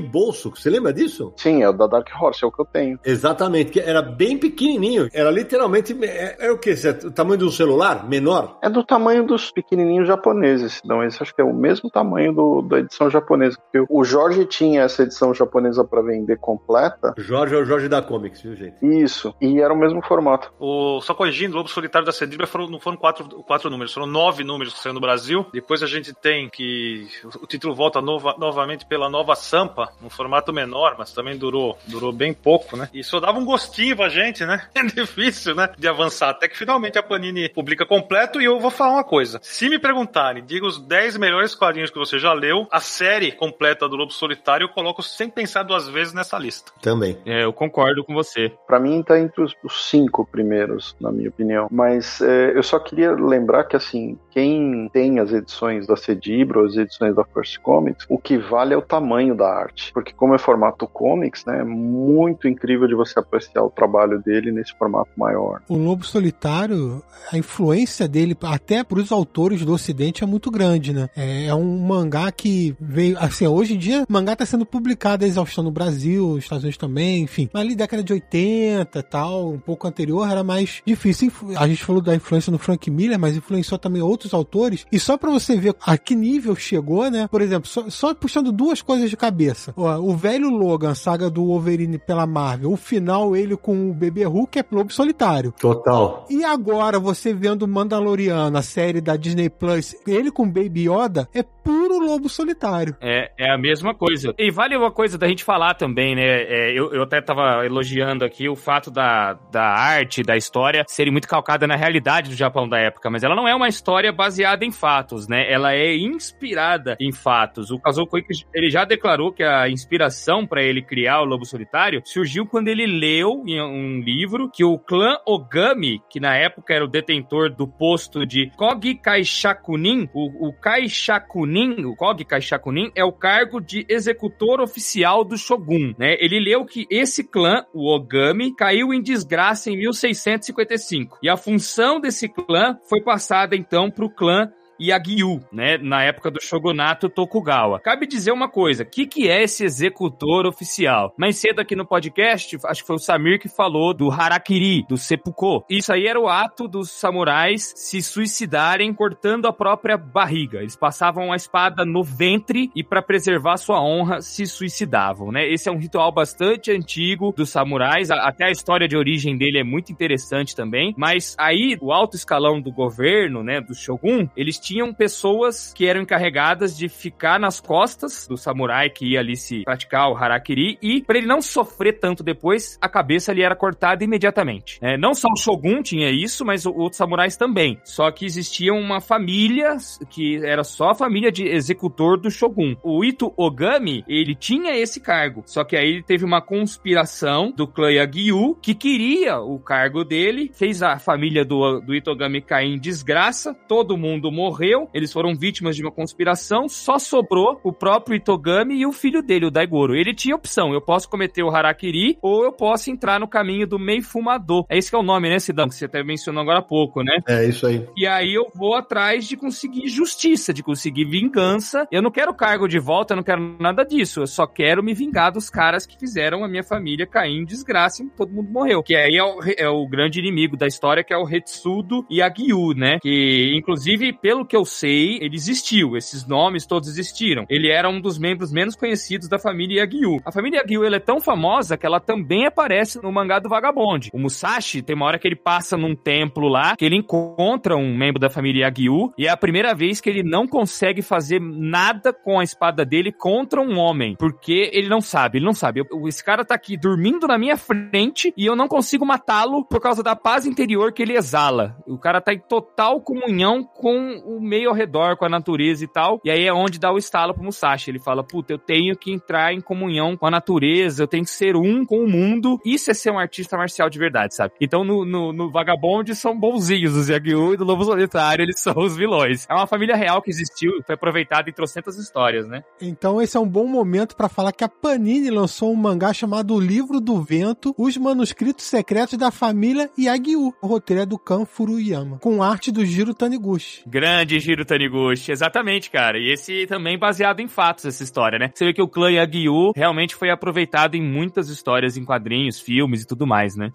bolso. Você lembra disso? Sim, é o da Dark Horse, é o que eu tenho. Exatamente, que era bem pequenininho. Era literalmente. É, é o quê? Zé? O tamanho de um celular? Menor? É do tamanho dos pequenininhos japoneses, não, esse acho que é o mesmo tamanho do, da edição japonesa. Porque o Jorge tinha essa edição japonesa para vender completa, Jorge é o Jorge da Comics, viu, gente? isso, e era o mesmo formato. O, só corrigindo, Lobo Solitário da Cedibra foram, não foram quatro, quatro números, foram nove números que saíram no Brasil. Depois a gente tem que o, o título volta nova- novamente pela Nova Sampa, num formato menor, mas também durou, durou bem pouco, né? E só dava um gostinho pra gente gente, né? É difícil, né? De avançar. Até que finalmente a Panini publica completo e eu vou falar uma coisa. Se me perguntarem, diga os 10 melhores quadrinhos que você já leu, a série completa do Lobo Solitário eu coloco sem pensar duas vezes nessa lista. Também. É, eu concordo com você. Pra mim tá entre os, os cinco primeiros, na minha opinião. Mas é, eu só queria lembrar que, assim, quem tem as edições da Cedibro, as edições da First Comics, o que vale é o tamanho da arte. Porque como é formato comics, né, é muito incrível de você apreciar o trabalho dele nesse formato maior. O Lobo Solitário, a influência dele até para os autores do Ocidente é muito grande, né? É, é um mangá que veio, assim, hoje em dia, mangá está sendo publicado a exaustão no Brasil, nos Estados Unidos também, enfim. Mas ali década de 80 e tal, um pouco anterior, era mais difícil. A gente falou da influência no Frank Miller, mas influenciou também outros autores. E só para você ver a que nível chegou, né? Por exemplo, só, só puxando duas coisas de cabeça. Ó, o velho Logan, saga do Wolverine pela Marvel, o final ele com o bebê Hulk é Lobo Solitário. Total. E agora você vendo Mandaloriano, a série da Disney Plus, ele com Baby Yoda é puro Lobo Solitário. É, é a mesma coisa. E vale uma coisa da gente falar também, né? É, eu, eu até tava elogiando aqui o fato da, da arte, da história serem muito calcada na realidade do Japão da época, mas ela não é uma história baseada em fatos, né? Ela é inspirada em fatos. O Kazuo ele já declarou que a inspiração para ele criar o Lobo Solitário surgiu quando ele leu em um livro que o clã Ogami, que na época era o detentor do posto de Kogi Kaishakunin, o, o Kaishakunin, o Kogi Kaishakunin é o cargo de executor oficial do Shogun, né? Ele leu que esse clã, o Ogami, caiu em desgraça em 1655. E a função desse clã foi passada então para o clã Yagyu, né, na época do shogunato Tokugawa. Cabe dizer uma coisa, o que, que é esse executor oficial? Mais cedo aqui no podcast, acho que foi o Samir que falou do harakiri, do seppuku. Isso aí era o ato dos samurais se suicidarem cortando a própria barriga. Eles passavam a espada no ventre e para preservar sua honra se suicidavam, né? Esse é um ritual bastante antigo dos samurais, até a história de origem dele é muito interessante também, mas aí o alto escalão do governo, né, do shogun, eles tinham pessoas que eram encarregadas de ficar nas costas do samurai que ia ali se praticar o harakiri e para ele não sofrer tanto depois, a cabeça ali era cortada imediatamente. É, não só o shogun tinha isso, mas outros samurais também. Só que existia uma família que era só a família de executor do shogun. O Ito Ogami, ele tinha esse cargo, só que aí ele teve uma conspiração do clã Yagyu que queria o cargo dele, fez a família do, do Itogami cair em desgraça, todo mundo morreu morreu, eles foram vítimas de uma conspiração, só sobrou o próprio Itogami e o filho dele, o Daigoro. Ele tinha opção, eu posso cometer o Harakiri ou eu posso entrar no caminho do Mei Fumador. É esse que é o nome, né, Sidão? Que você até mencionou agora há pouco, né? É isso aí. E aí eu vou atrás de conseguir justiça, de conseguir vingança. Eu não quero cargo de volta, eu não quero nada disso. Eu só quero me vingar dos caras que fizeram a minha família cair em desgraça e todo mundo morreu. Que aí é o, é o grande inimigo da história, que é o Retsudo e a Gyu, né? Que, inclusive, pelo que eu sei, ele existiu. Esses nomes todos existiram. Ele era um dos membros menos conhecidos da família Yagyu. A família Yagyu ela é tão famosa que ela também aparece no mangá do Vagabond. O Musashi tem uma hora que ele passa num templo lá, que ele encontra um membro da família Yagyu e é a primeira vez que ele não consegue fazer nada com a espada dele contra um homem, porque ele não sabe, ele não sabe. Eu, esse cara tá aqui dormindo na minha frente e eu não consigo matá-lo por causa da paz interior que ele exala. O cara tá em total comunhão com o meio ao redor, com a natureza e tal. E aí é onde dá o estalo pro Musashi. Ele fala: Puta, eu tenho que entrar em comunhão com a natureza, eu tenho que ser um com o mundo. Isso é ser um artista marcial de verdade, sabe? Então no, no, no Vagabond são bonzinhos os Yagyu e do Lobo Solitário eles são os vilões. É uma família real que existiu, foi aproveitada em trocentas histórias, né? Então esse é um bom momento para falar que a Panini lançou um mangá chamado O Livro do Vento, os manuscritos secretos da família Yagyu. O roteiro é do Kan Furuyama, com arte do Jiro Taniguchi. Grande Jiro Taniguchi, exatamente, cara. E esse também baseado em fatos, essa história, né? Você vê que o clã Yagyu realmente foi aproveitado em muitas histórias, em quadrinhos, filmes e tudo mais, né?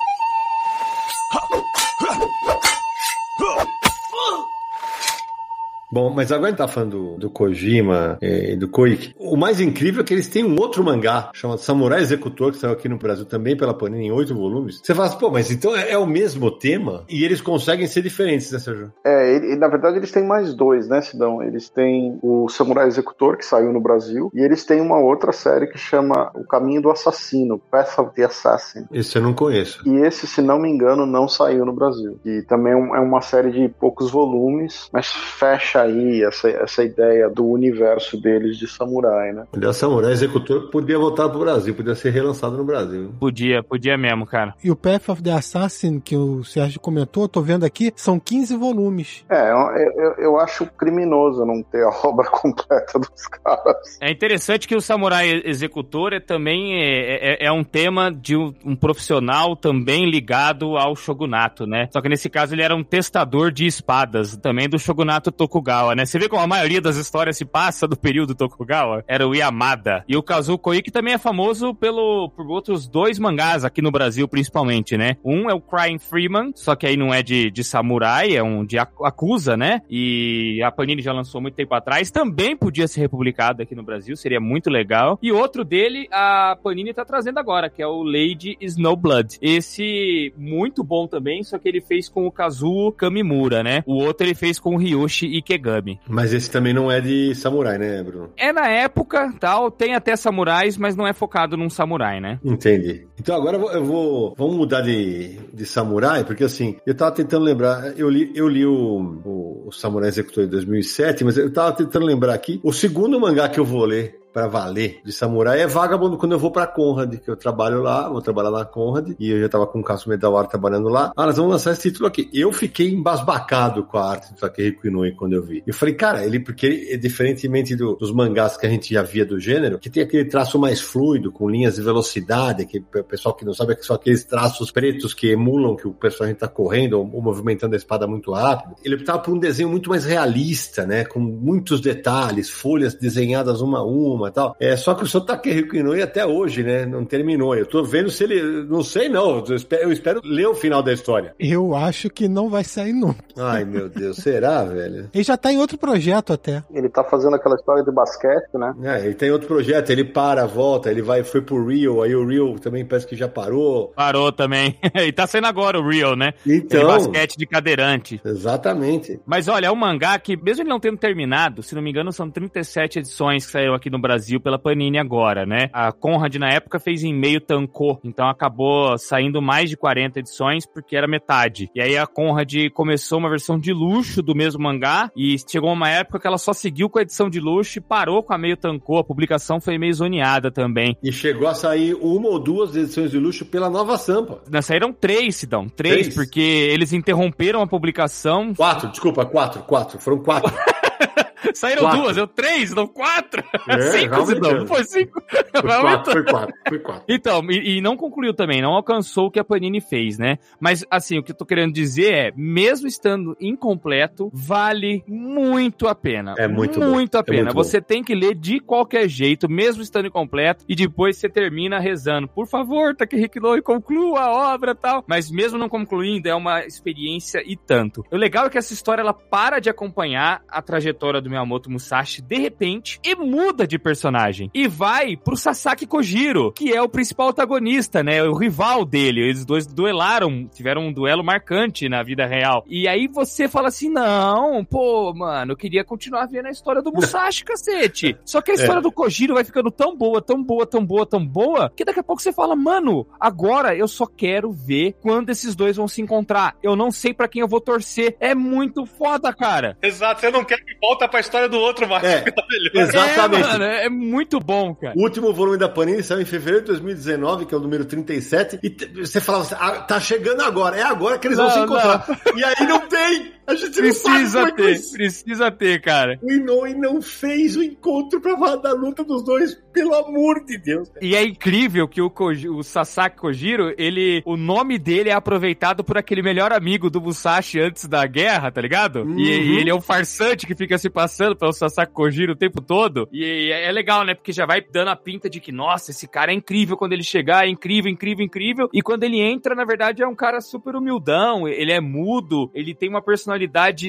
Bom, mas agora a gente tá falando do, do Kojima e do Koike. O mais incrível é que eles têm um outro mangá chamado Samurai Executor, que saiu aqui no Brasil também pela Panini em oito volumes. Você fala assim, pô, mas então é, é o mesmo tema e eles conseguem ser diferentes, né, Sérgio? É, ele- na verdade eles têm mais dois, né, Sidão? Eles têm o Samurai Executor, que saiu no Brasil, e eles têm uma outra série que chama O Caminho do Assassino, Path of the Assassin. Esse eu não conheço. E esse, se não me engano, não saiu no Brasil. E também é é uma série de poucos volumes, mas fecha aí essa, essa ideia do universo deles de samurai, né? Aliás, Samurai Executor podia voltar pro Brasil, podia ser relançado no Brasil. Podia, podia mesmo, cara. E o Path of the Assassin, que o Sérgio comentou, tô vendo aqui, são 15 volumes. É, eu, eu- eu acho criminoso não ter a obra completa dos caras. É interessante que o samurai executor é também é, é- é um tema de um, um profissional também ligado ao shogunato, né? Só que nesse caso ele era um testador de espadas, também do shogunato Tokugawa, né? Você vê como a maioria das histórias se passa do período Tokugawa? Era o Yamada. E o Kazuo Koike também é famoso pelo, por outros dois mangás aqui no Brasil, principalmente, né? Um é o Crying Freeman, só que aí não é de, de samurai, é um de ac- acusa, né? E a Panini já lançou muito tempo atrás. Também podia ser republicado aqui no Brasil, seria muito legal. E outro dele, a Panini tá trazendo agora, que é o Lady Snowblood. Esse muito bom também, só que ele fez com o Kazuo Kamimura, né? O outro ele fez com o Ryoshi Ikegami. Mas esse também não é de samurai, né, Bruno? É na época, tal, tem até samurais, mas não é focado num samurai, né? Entendi. Então agora eu vou, eu vou- vamos mudar de, de samurai, porque assim, eu tava tentando lembrar, eu li, eu li o, o, o Samurai Executor de 2007, mas eu tava tentando lembrar aqui, o segundo mangá que eu vou ler pra valer de samurai é Vagabundo quando eu vou pra Conrad, que eu trabalho lá, vou trabalhar na Conrad, e eu já tava com o Cássio Medawar trabalhando lá. Ah, nós vamos lançar esse título aqui. Eu fiquei embasbacado com a arte do Takehiko Inoue quando eu vi. Eu falei, cara, ele, porque ele, diferentemente do- dos mangás que a gente já via do gênero, que tem aquele traço mais fluido, com linhas de velocidade, que o pessoal que não sabe é que são aqueles traços pretos que emulam que o personagem tá correndo ou, ou movimentando a espada muito rápido. Ele optava por um desenho muito mais realista, né? Com muitos detalhes, folhas desenhadas uma a uma e tal. É, só que o seu Takehiko Inoue até hoje, né? Não terminou. Eu tô vendo se ele... Não sei não. Eu espero, eu espero ler o final da história. Eu acho que não vai sair nunca. Ai, meu Deus. Será, velho? Ele já tá em outro projeto até. Ele tá fazendo aquela história de basquete, né? É, ele tem outro projeto, ele para, volta, ele vai, foi pro Rio, aí o Rio também parece que já parou. Parou também. e tá saindo agora o Real, né? Então, Aquele basquete de cadeirante. exatamente. Mas olha, é um mangá que, mesmo ele não tendo terminado, se não me engano, são 37 edições que saíram aqui no Brasil pela Panini agora, né? A Conrad, na época, fez em meio tancô, então acabou saindo mais de 40 edições, porque era metade. E aí a Conrad começou uma versão de luxo do mesmo mangá, e chegou uma época que ela só seguiu com a edição de luxo e parou com a meio tancô. A publicação foi meio zoneada também. E chegou a sair uma ou duas edições de luxo pela Nova Sampa. Nós saíram três, Sidão. Três, Três? porque eles interromperam a publicação. Quatro, desculpa, quatro, quatro. Foram quatro. Saíram Quatro. duas, eu três, não quatro. É, cinco, é. Não foi cinco. Foi quatro, foi quatro, foi quatro. Então, e, e não concluiu também, não alcançou o que a Panini fez, né? Mas, assim, o que eu tô querendo dizer é, mesmo estando incompleto, vale muito a pena. É muito bom. Muito a É pena. muito bom. você tem que ler de qualquer jeito, mesmo estando incompleto, e depois você termina rezando. Por favor, Takehiko Inoue, conclua a obra e tal. Mas mesmo não concluindo, é uma experiência e tanto. O legal é que essa história, ela para de acompanhar a trajetória do Miyamoto Musashi de repente e muda de personagem. E vai pro Sasaki Kojiro, que é o principal antagonista, né? O rival dele. Eles dois duelaram, tiveram um duelo marcante na vida real. E aí você fala assim: não, pô, mano, eu queria continuar vendo a história do Musashi, cacete. Só que a história do Kojiro vai ficando tão boa, tão boa, tão boa, tão boa, que daqui a pouco você fala, mano, agora eu só quero ver quando esses dois vão se encontrar. Eu não sei pra quem eu vou torcer. É muito foda, cara. Exato, você não quer que volta pra história do outro, mas É. tá melhor. Exatamente. É, mano, é muito bom, cara. O último volume da Panini saiu em fevereiro de 2019, que é o número 37, e você falava assim, ah, tá chegando agora, é agora que eles vão Não, se encontrar. E aí não tem! A gente não sabe Precisa como é ter, vai precisa ter, cara. O Inoue não fez o encontro pra falar da luta dos dois, pelo amor de Deus. E é incrível que o, Koji- o Sasaki Kojiro, ele, o nome dele é aproveitado por aquele melhor amigo do Musashi antes da guerra, tá ligado? Uhum. E, e ele é um farsante que fica se passando pelo Sasaki Kojiro o tempo todo. E é legal, né? Porque já vai dando a pinta de que, nossa, esse cara é incrível quando ele chegar, é incrível, incrível, incrível. E quando ele entra, na verdade, é um cara super humildão, ele é mudo, ele tem uma personalidade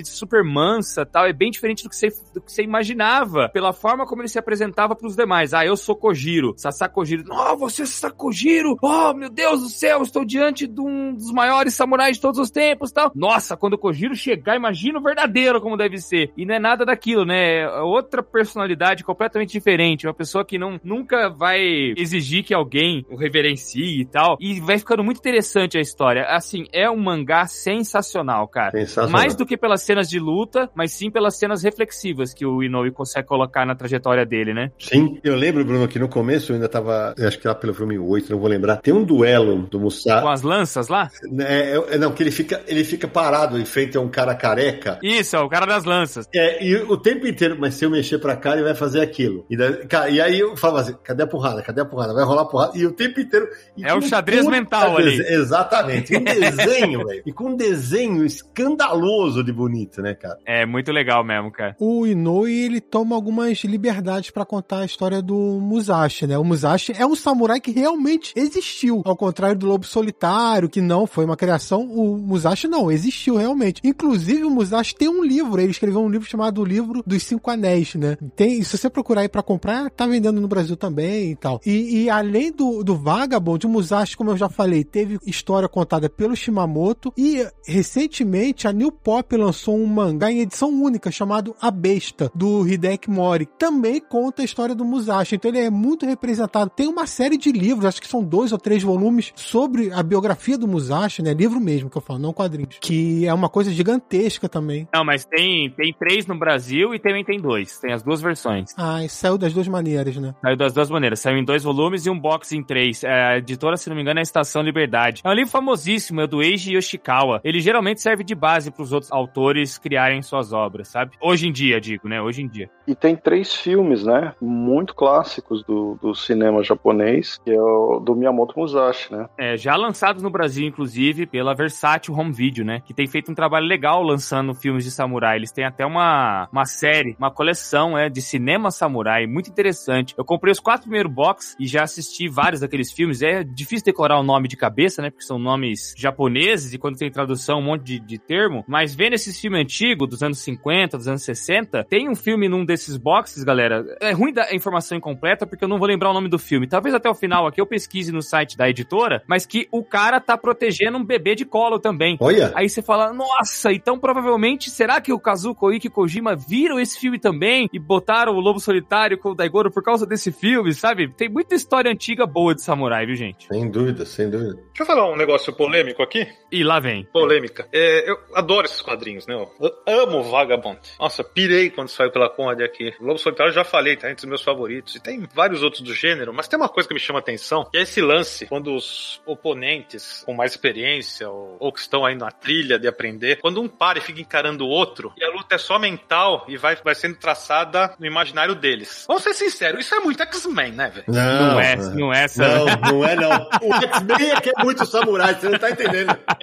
super mansa tal. É bem diferente do que você, do que você imaginava. Pela forma como ele se apresentava pros demais. Ah, eu sou Kojiro. Sasaki Kojiro. Oh, você é Sasaki Kojiro. Oh, meu Deus do céu, estou diante de um dos maiores samurais de todos os tempos tal. Nossa, quando o Kojiro chegar, imagina o verdadeiro como deve ser. E não é nada daquilo, né? É outra personalidade completamente diferente. Uma pessoa que não, nunca vai exigir que alguém o reverencie e tal. E vai ficando muito interessante a história. Assim, é um mangá sensacional, cara. Sensacional. Mais do que pelas cenas de luta, mas sim pelas cenas reflexivas que o Inoue consegue colocar na trajetória dele, né? Sim, eu lembro, Bruno, que no começo eu ainda tava, acho que lá pelo filme 8, não vou lembrar. Tem um duelo do Com Musashi. as lanças lá? É, é, não, que ele fica, ele fica parado em frente a um cara careca. Isso, é o cara das lanças. É, e o tempo inteiro, mas se eu mexer pra cá, ele vai fazer aquilo. E, daí- cara, e aí eu falava assim: cadê a porrada? Cadê a porrada? Vai rolar a porrada. E o tempo inteiro. É com o xadrez mental ali. Exatamente. Um desenho, velho. E com um desenho escandaloso de bonito, né, cara? É muito legal mesmo, cara. O Inoue, ele toma algumas liberdades pra contar a história do Musashi, né? O Musashi é um samurai que realmente existiu. Ao contrário do Lobo Solitário, que não foi uma criação, o Musashi não, existiu realmente. Inclusive, o Musashi tem um livro, ele escreveu um livro chamado O Livro dos Cinco Anéis, né? Tem, se você procurar aí pra comprar, tá vendendo no Brasil também e tal. E, e além do, do Vagabond, o Musashi, como eu já falei, teve história contada pelo Shimamoto e recentemente a New Pop lançou um mangá em edição única chamado A Besta, do Hideki Mori. Também conta a história do Musashi, então ele é muito representado. Tem uma série de livros, acho que são dois ou três volumes, sobre a biografia do Musashi, né? Livro mesmo que eu falo, não quadrinhos. Que é uma coisa gigantesca também. Não, mas tem, tem três no Brasil e também tem dois. Tem as duas versões. Ah, e saiu das duas maneiras, né? Saiu das duas maneiras. Saiu em dois volumes e um box em três. É, a editora, se não me engano, é a Estação Liberdade. É um livro famosíssimo, é do Eiji Yoshikawa. Ele geralmente serve de base para os outros autores criarem suas obras, sabe? Hoje em dia, digo, né? Hoje em dia. E tem três filmes, né? Muito clássicos do, do cinema japonês, que é o do Miyamoto Musashi, né? É, já lançados no Brasil, inclusive, pela Versátil Home Video, né? Que tem feito um trabalho legal lançando filmes de samurai. Eles têm até uma, uma série, uma coleção é, de cinema samurai, muito interessante. Eu comprei os quatro primeiros box e já assisti vários daqueles filmes. É difícil decorar o nome de cabeça, né? Porque são nomes japoneses e quando tem tradução, um monte de, de termo. Mas vendo esses filmes antigos, dos anos 50, dos anos 60, tem um filme num desses boxes, galera. É ruim da informação incompleta porque eu não vou lembrar o nome do filme. Talvez até o final aqui eu pesquise no site da editora, mas que o cara tá protegendo um bebê de colo também. Olha. Aí você fala, nossa, então provavelmente, será que o Kazuko Ike Kojima viram esse filme também e botaram o Lobo Solitário com o Daigoro por causa desse filme, sabe? Tem muita história antiga boa de samurai, viu, gente? Sem dúvida, sem dúvida. Deixa eu falar um negócio polêmico aqui. E lá vem. Polêmica. É, eu adoro esses quadrinhos, né? Eu amo Vagabond. Nossa, pirei quando saiu pela Conde aqui. Lobo Solitário eu já falei, tá entre os meus favoritos. E tem vários outros do gênero, mas tem uma coisa que me chama atenção, que é esse lance, quando os oponentes com mais experiência ou, ou que estão aí na trilha de aprender, quando um para e fica encarando o outro, e a luta é só mental e vai, vai sendo traçada no imaginário deles. Vamos ser sinceros, isso é muito X-Men, né, velho? Não, é, não é essa. Não, não é não. O X-Men é que é muito samurai, você não tá entendendo.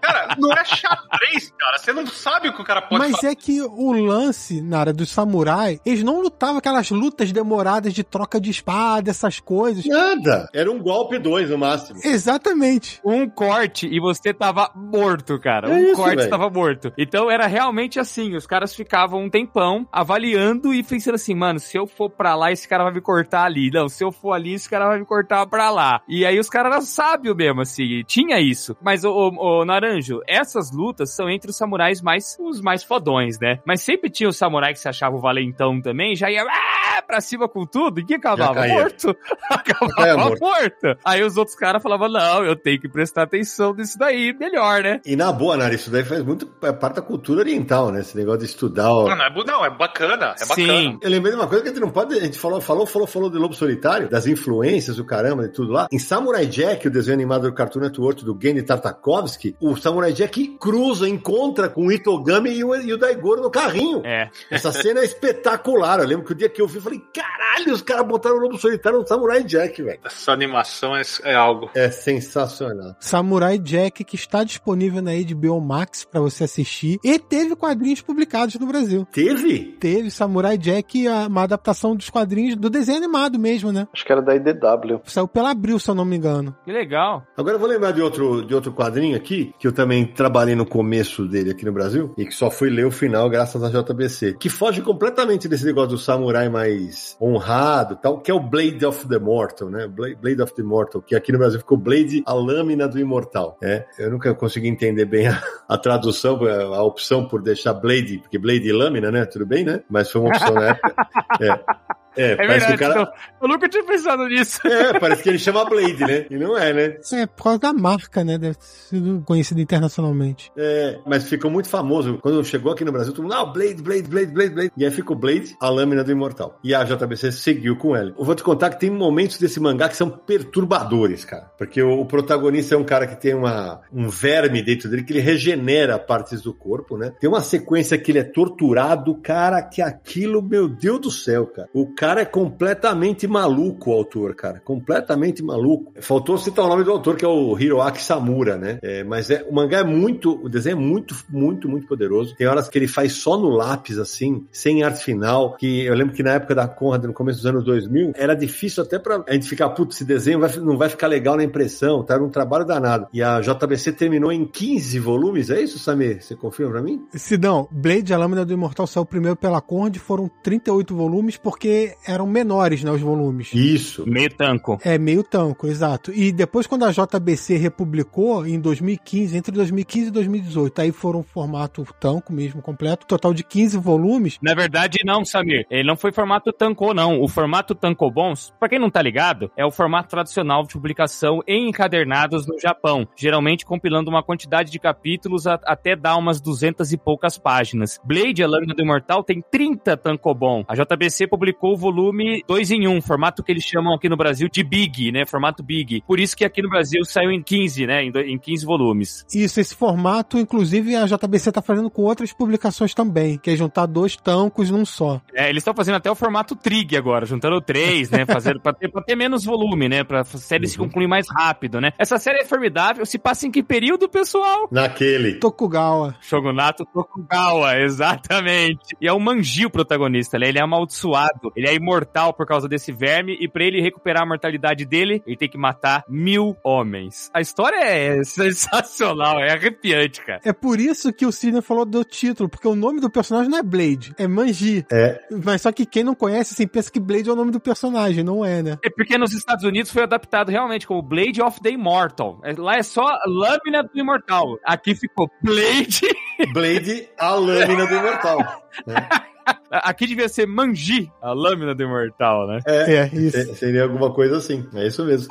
Cara, não é xadrez, cara. Você não sabe o que o cara pode Mas fazer. é que o lance, na área dos samurai, eles não lutavam aquelas lutas demoradas de troca de espada, essas coisas. Nada. Era um golpe dois no máximo. Exatamente. Um corte e você tava morto, cara. É um isso, corte velho. tava morto. Então era realmente assim: os caras ficavam um tempão avaliando e pensando assim, mano, se eu for pra lá, esse cara vai me cortar ali. Não, se eu for ali, esse cara vai me cortar pra lá. E aí os caras eram sábios mesmo, assim, tinha isso. Mas, ô, ô, ô, Naranjo, essas lutas são entre os samurais mais, os mais fodões, né? Mas sempre tinha o samurai que se achava o valentão também, já ia ah, pra cima com tudo, e que acabava morto. acabava morto. morto. Aí os outros caras falavam, não, eu tenho que prestar atenção nisso daí, melhor, né? E na boa, Nara, isso daí faz muito é parte da cultura oriental, né? Esse negócio de estudar. ó. Não, não é, não, é bacana. É Sim. bacana. Eu lembrei de uma coisa que a gente não pode. A gente falou, falou, falou, falou de Lobo Solitário, das influências, do caramba e tudo lá. Em Samurai Jack, o desenho animado do Cartoon Network do Genny Tartakovsky, o Samurai Jack cruza, encontra com o Itogami e o, e o Daigoro no carrinho. É. Essa cena é espetacular. Eu lembro que o dia que eu vi, eu falei, caralho, os caras botaram o Lobo Solitário no Samurai Jack, velho. Essa animação é, é algo. É sensacional. Samurai Jack, que está disponível na HBO Max pra você assistir. E teve quadrinhos publicados no Brasil. Teve? Teve Samurai Jack, uma adaptação dos quadrinhos do desenho animado mesmo, né? Acho que era da IDW. Saiu pela Abril, se eu não me engano. Que legal. Agora eu vou lembrar de outro, de outro quadrinho aqui, que eu também trabalhei no começo dele aqui no Brasil, e que só fui ler o final graças à JBC, que foge completamente desse negócio do samurai mais honrado tal, que é o Blade of the Mortal, né? Bla- Blade of the Mortal, que aqui no Brasil ficou Blade, a lâmina do imortal. É, eu nunca consegui entender bem a, a tradução, a, a opção por deixar Blade, porque Blade e lâmina, né? Tudo bem, né? Mas foi uma opção na época. É. É, É parece que verdade. o cara. Eu, eu nunca tinha pensado nisso. É, parece que ele chama Blade, né? E não é, né? Isso é por causa da marca, né? Deve ter sido conhecido internacionalmente. É, mas ficou muito famoso. Quando chegou aqui no Brasil, todo mundo, ah, Blade, Blade, Blade, Blade, Blade. E aí ficou Blade, a lâmina do imortal. E a JBC seguiu com ele. Eu vou te contar que tem momentos desse mangá que são perturbadores, cara. Porque o, o protagonista é um cara que tem uma, um verme dentro dele que ele regenera partes do corpo, né? Tem uma sequência que ele é torturado, cara, que aquilo, meu Deus do céu, cara. O cara é completamente maluco, o autor, cara. Completamente maluco. Faltou citar o nome do autor, que é o Hiroaki Samura, né? É, mas é, o mangá é muito, o desenho é muito, muito, muito poderoso. Tem horas que ele faz só no lápis, assim, sem arte final, que eu lembro que na época da Conrad, no começo dos anos 2000, era difícil até pra a gente ficar, putz, esse desenho vai- não vai ficar legal na impressão, tá? Era um trabalho danado. E a JBC terminou em 15 volumes, é isso, Samir? Você confirma pra mim? Sidão, Blade, a Lâmina do Imortal, saiu primeiro pela Conrad, foram 38 volumes, porque eram menores, né, os volumes. Isso. Meio tanco. É, meio tanco, exato. E depois, quando a JBC republicou, em 2015, entre 2015 e 2018, aí foram formato tanco mesmo, completo, total de 15 volumes. Na verdade, não, Samir. Ele não foi formato tankô, não. O formato tankobons, pra quem não tá ligado, é o formato tradicional de publicação em encadernados no Japão, geralmente compilando uma quantidade de capítulos a- até dar umas duzentas e poucas páginas. Blade, a Lâmina do Imortal, tem 30 tankobon. A JBC publicou volume 2 em 1, formato que eles chamam aqui no Brasil de Big, né? Formato Big. Por isso que aqui no Brasil saiu em 15, né? Em Em 15 volumes. Isso, esse formato, inclusive, a JBC tá fazendo com outras publicações também, que é juntar dois tancos num só. É, eles estão fazendo até o formato Trig agora, juntando três, né? Fazendo pra ter, pra ter menos volume, né? Pra série se concluir mais rápido, né? Essa série é formidável. Se passa em que período, pessoal? Naquele. Tokugawa. Shogunato Tokugawa, exatamente. E é o Manji o protagonista, né? Ele é amaldiçoado. Ele é imortal por causa desse verme. E pra ele recuperar a mortalidade dele, ele tem que matar mil homens. A história é sensacional, é arrepiante, cara. É por isso que o Sidney falou do título, porque o nome do personagem não é Blade, é Manji. É. Mas só que quem não conhece, assim, pensa que Blade é o nome do personagem, não é, né? É porque nos Estados Unidos foi adaptado realmente como Blade of the Immortal. É- Lá é só Lâmina do Imortal. Aqui ficou Blade. Blade, a lâmina do imortal. Aqui devia ser Manji, a Lâmina do Imortal, né? É, É, isso. se- seria alguma coisa assim. É isso mesmo.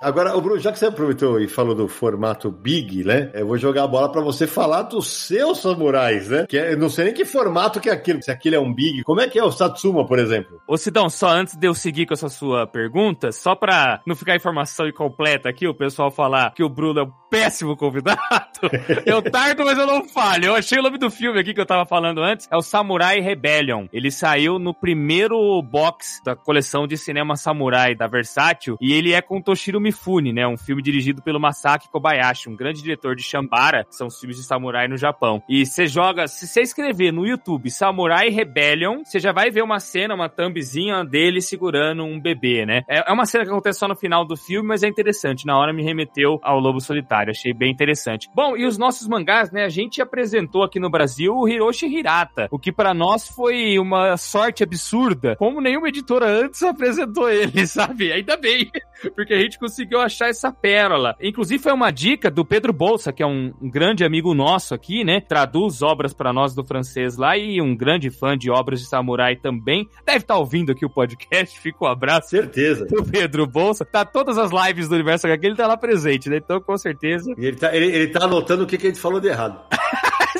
Agora, o Bruno, já que você aproveitou e falou do formato Big, né? Eu vou jogar a bola pra você falar dos seus samurais, né? Que é, eu não sei nem que formato que é aquilo. Se aquilo é um Big. Como é que é o Satsuma, por exemplo? Ô Sidão, só antes de eu seguir com essa sua pergunta, só pra não ficar informação incompleta aqui, o pessoal falar que o Bruno é um péssimo convidado, eu tardo, mas eu não falho. Eu achei o nome do filme aqui que eu tava falando antes, é o Samurai Rebellion. Ele saiu no primeiro box da coleção de cinema Samurai da Versátil, e ele é com Toshiro Mifune, né? Um filme dirigido pelo Masaki Kobayashi, um grande diretor de Shambara, que são os filmes de samurai no Japão. E você joga, se você escrever no YouTube Samurai Rebellion, você já vai ver uma cena, uma thumbzinha dele segurando um bebê, né? É é uma cena que acontece só no final do filme, mas é interessante. Na hora me remeteu ao Lobo Solitário, achei bem interessante. Bom, e os nossos mangás, né? A gente apresentou aqui no Brasil o Hiroshi Hirata, o que pra nós foi uma sorte absurda, como nenhuma editora antes apresentou ele, sabe? Ainda bem, porque a gente conseguiu achar essa pérola. Inclusive foi uma dica do Pedro Bolsa, que é um, um grande amigo nosso aqui, né? Traduz obras pra nós do francês lá e um grande fã de obras de samurai também. Deve estar ouvindo aqui o podcast, fica um abraço Certeza. do Pedro Bolsa. Tá todas as lives do Universo HQ, ele tá lá presente, né? Então, com certeza. E ele tá, ele, ele tá anotando o que, que a gente falou de errado.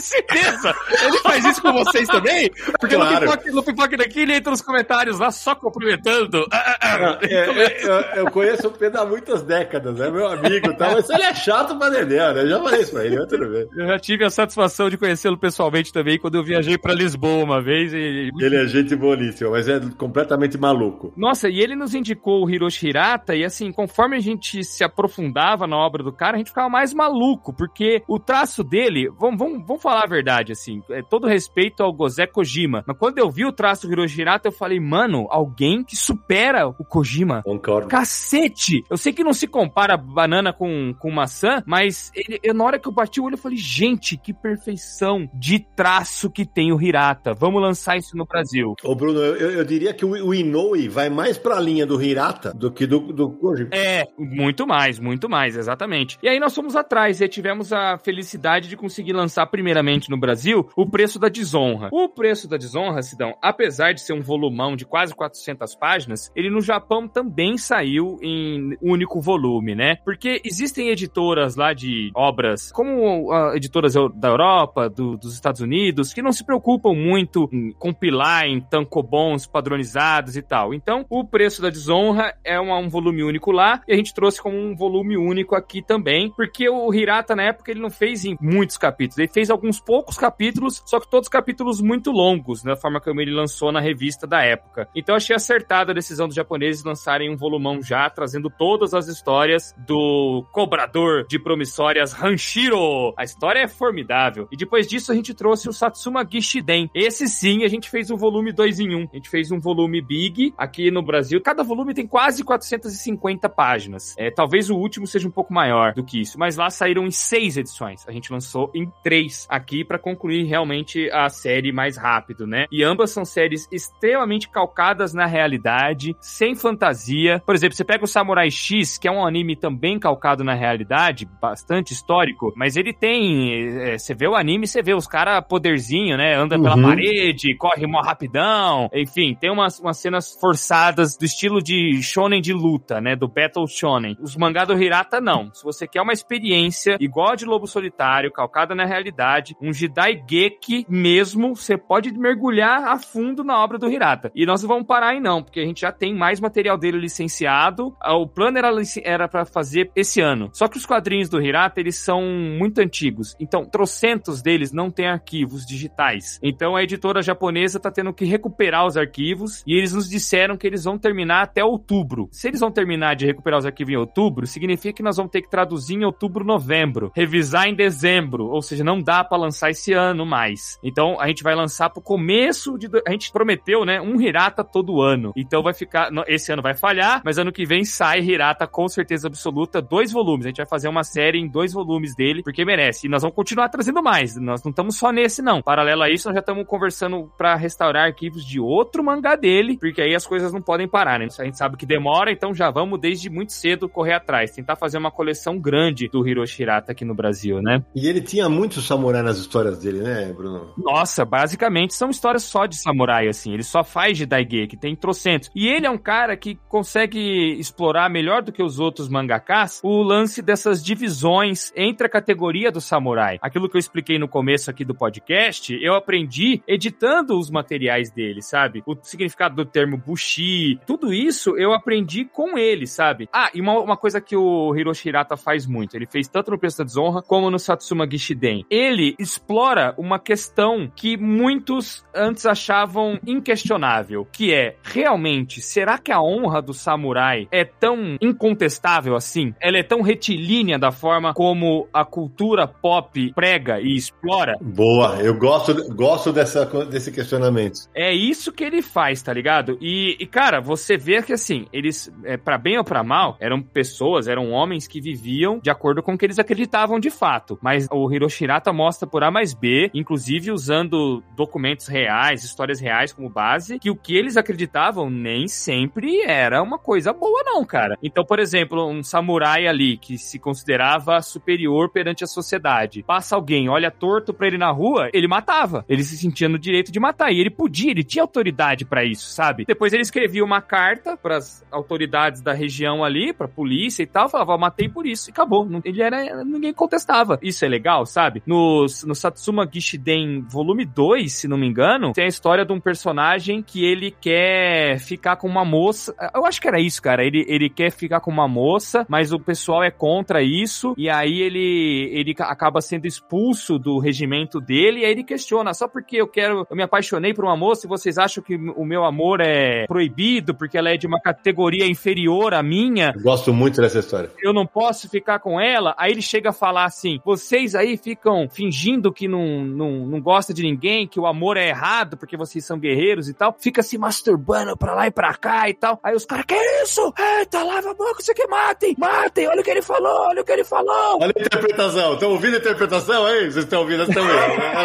certeza! Ele faz isso com vocês também? Porque Claro. no, pipoca, no pipoca daqui ele entra nos comentários lá só cumprimentando. Ah, ah, ah. É, é, eu, eu conheço o Pedro há muitas décadas, é meu amigo e tal, mas ele é chato pra dedéu, né? Eu já falei isso pra ele, mas tudo bem. Eu já tive a satisfação de conhecê-lo pessoalmente também quando eu viajei pra Lisboa uma vez e Ele é gente boníssima, mas é completamente maluco. Nossa, e ele nos indicou o Hiroshi Hirata, e assim, conforme a gente se aprofundava na obra do cara, a gente ficava mais maluco, porque o traço dele, vamos, vamos, vamos falar a verdade, assim, é todo respeito ao Gozé Kojima, mas quando eu vi o traço do Hiroshi Hirata, eu falei, mano, alguém que supera o Kojima. Concordo. Cacete! Eu sei que não se compara banana com, com maçã, mas ele, eu, na hora que eu bati o olho, eu falei, gente, que perfeição de traço que tem o Hirata. Vamos lançar isso no Brasil. Ô, Bruno, eu, eu- diria que o, o Inoue vai mais pra linha do Hirata do que do, do Kojima. É, muito mais, muito mais, exatamente. E aí nós fomos atrás e tivemos a felicidade de conseguir lançar primeiramente no Brasil o Preço da Desonra. O Preço da Desonra, Sidão, apesar de ser um volumão de quase 400 páginas, ele no Japão também saiu em único volume, né? Porque existem editoras lá de obras, como ah, editoras da Europa, do- dos Estados Unidos, que não se preocupam muito em compilar em tankobons padronizados e tal. Então, o Preço da Desonra é uma- um volume único lá, e a gente trouxe como um volume único aqui também, porque o Hirata, na época, ele não fez em muitos capítulos, ele fez poucos capítulos, só que todos capítulos muito longos, da forma como ele lançou na revista da época. Então, achei acertada a decisão dos japoneses lançarem um volumão já, trazendo todas as histórias do cobrador de promissórias Hanshiro. A história é formidável. E depois disso, a gente trouxe o Satsuma Gishiden. Esse sim, a gente fez um volume 2 em 1. Um. A gente fez um volume Big aqui no Brasil. Cada volume tem quase 450 páginas. É, talvez o último seja um pouco maior do que isso, mas lá saíram em seis edições. A gente lançou em três aqui para concluir realmente a série mais rápido, né? E ambas são séries extremamente calcadas na realidade, sem fantasia. Por exemplo, você pega o Samurai X, que é um anime também calcado na realidade, bastante histórico, mas ele tem. é, você vê o anime, você vê os caras poderzinho, né? Anda pela Uhum. parede, corre mó rapidão. Enfim, tem umas, umas cenas forçadas do estilo de shonen de luta, né? Do Battle Shonen. Os mangá do Hirata, não. Se você quer uma experiência igual a de Lobo Solitário, calcada na realidade, um Jidai Geki mesmo, você pode mergulhar a fundo na obra do Hirata. E nós não vamos parar aí não, porque a gente já tem mais material dele licenciado. Ah, O plano era era para fazer esse ano. Só que os quadrinhos do Hirata, eles são muito antigos. Então, trocentos deles não têm arquivos digitais. Então, a editora japonesa tá tendo que recuperar os arquivos e eles nos disseram que eles vão terminar até outubro. Se eles vão terminar de recuperar os arquivos em outubro, significa que nós vamos ter que traduzir em outubro, novembro, revisar em dezembro, ou seja, não dá pra lançar esse ano mais. Então, a gente vai lançar pro começo de a gente prometeu, né, um Hirata todo ano. Então vai ficar, esse ano vai falhar, mas ano que vem sai Hirata com certeza absoluta, dois volumes. A gente vai fazer uma série em dois volumes dele, porque merece. E nós vamos continuar trazendo mais. Nós não estamos só nesse não. Paralelo a isso, nós já estamos conversando pra restaurar arquivos de outro mangá dele, porque aí as coisas não podem parar, né? A gente sabe que demora, então já vamos desde muito cedo correr atrás, tentar fazer uma coleção grande do Hiroshi Hirata aqui no Brasil, né? E ele tinha muito samurai nas histórias dele, né, Bruno? Nossa, basicamente são histórias só de samurai, assim. Ele só faz de Daigeki, tem trocentos. E ele é um cara que consegue explorar melhor do que os outros mangakas o lance dessas divisões entre a categoria do samurai. Aquilo que eu expliquei no começo aqui do podcast, eu aprendi editando os materiais dele, sabe? O significado do termo bushi, tudo isso eu aprendi com ele, sabe? Ah, e uma, uma coisa que o Hiroshi Hirata faz muito, ele fez tanto no Preço da Desonra como no Satsuma Gishiden. Ele explora uma questão que muitos antes achavam inquestionável, que é, realmente, será que a honra do samurai é tão incontestável assim? Ela é tão retilínea da forma como a cultura pop prega e explora? Boa, eu gosto, gosto dessa, desse questionamento. É isso que ele faz, tá ligado? E, e, cara, você vê que assim, eles, é, para bem ou pra mal, eram pessoas, eram homens que viviam de acordo com o que eles acreditavam de fato. Mas o Hiroshi Hirata mostra por A mais B, inclusive usando documentos reais, histórias reais como base, que o que eles acreditavam nem sempre era uma coisa boa, não, cara. Então, por exemplo, um samurai ali que se considerava superior perante a sociedade, passa alguém, olha torto pra ele na rua, ele matava. Ele se sentia no direito de matar. E ele podia, ele tinha autoridade pra isso, sabe? Depois ele escrevia uma carta pras autoridades da região ali, pra polícia e tal, falava, matei por isso, e acabou. Ele era. ninguém contestava. Isso é legal, sabe? No no Satsuma Gishiden volume 2, se não me engano, tem a história de um personagem que ele quer ficar com uma moça. Eu acho que era isso, cara. Ele, ele quer ficar com uma moça, mas o pessoal é contra isso, e aí ele, ele acaba sendo expulso do regimento dele, e aí ele questiona, só porque eu quero, eu me apaixonei por uma moça e vocês acham que o meu amor é proibido porque ela é de uma categoria inferior à minha? Eu gosto muito dessa história. Eu não posso ficar com ela? Aí ele chega a falar assim: vocês aí ficam fingindo que não, não, não gosta de ninguém, que o amor é errado porque vocês são guerreiros e tal, fica se masturbando pra lá e pra cá e tal. Aí os caras, que isso? Eita, lava a boca, você que matem, matem, olha o que ele falou, olha o que ele falou. Olha a interpretação, estão ouvindo a interpretação aí? Vocês estão ouvindo também.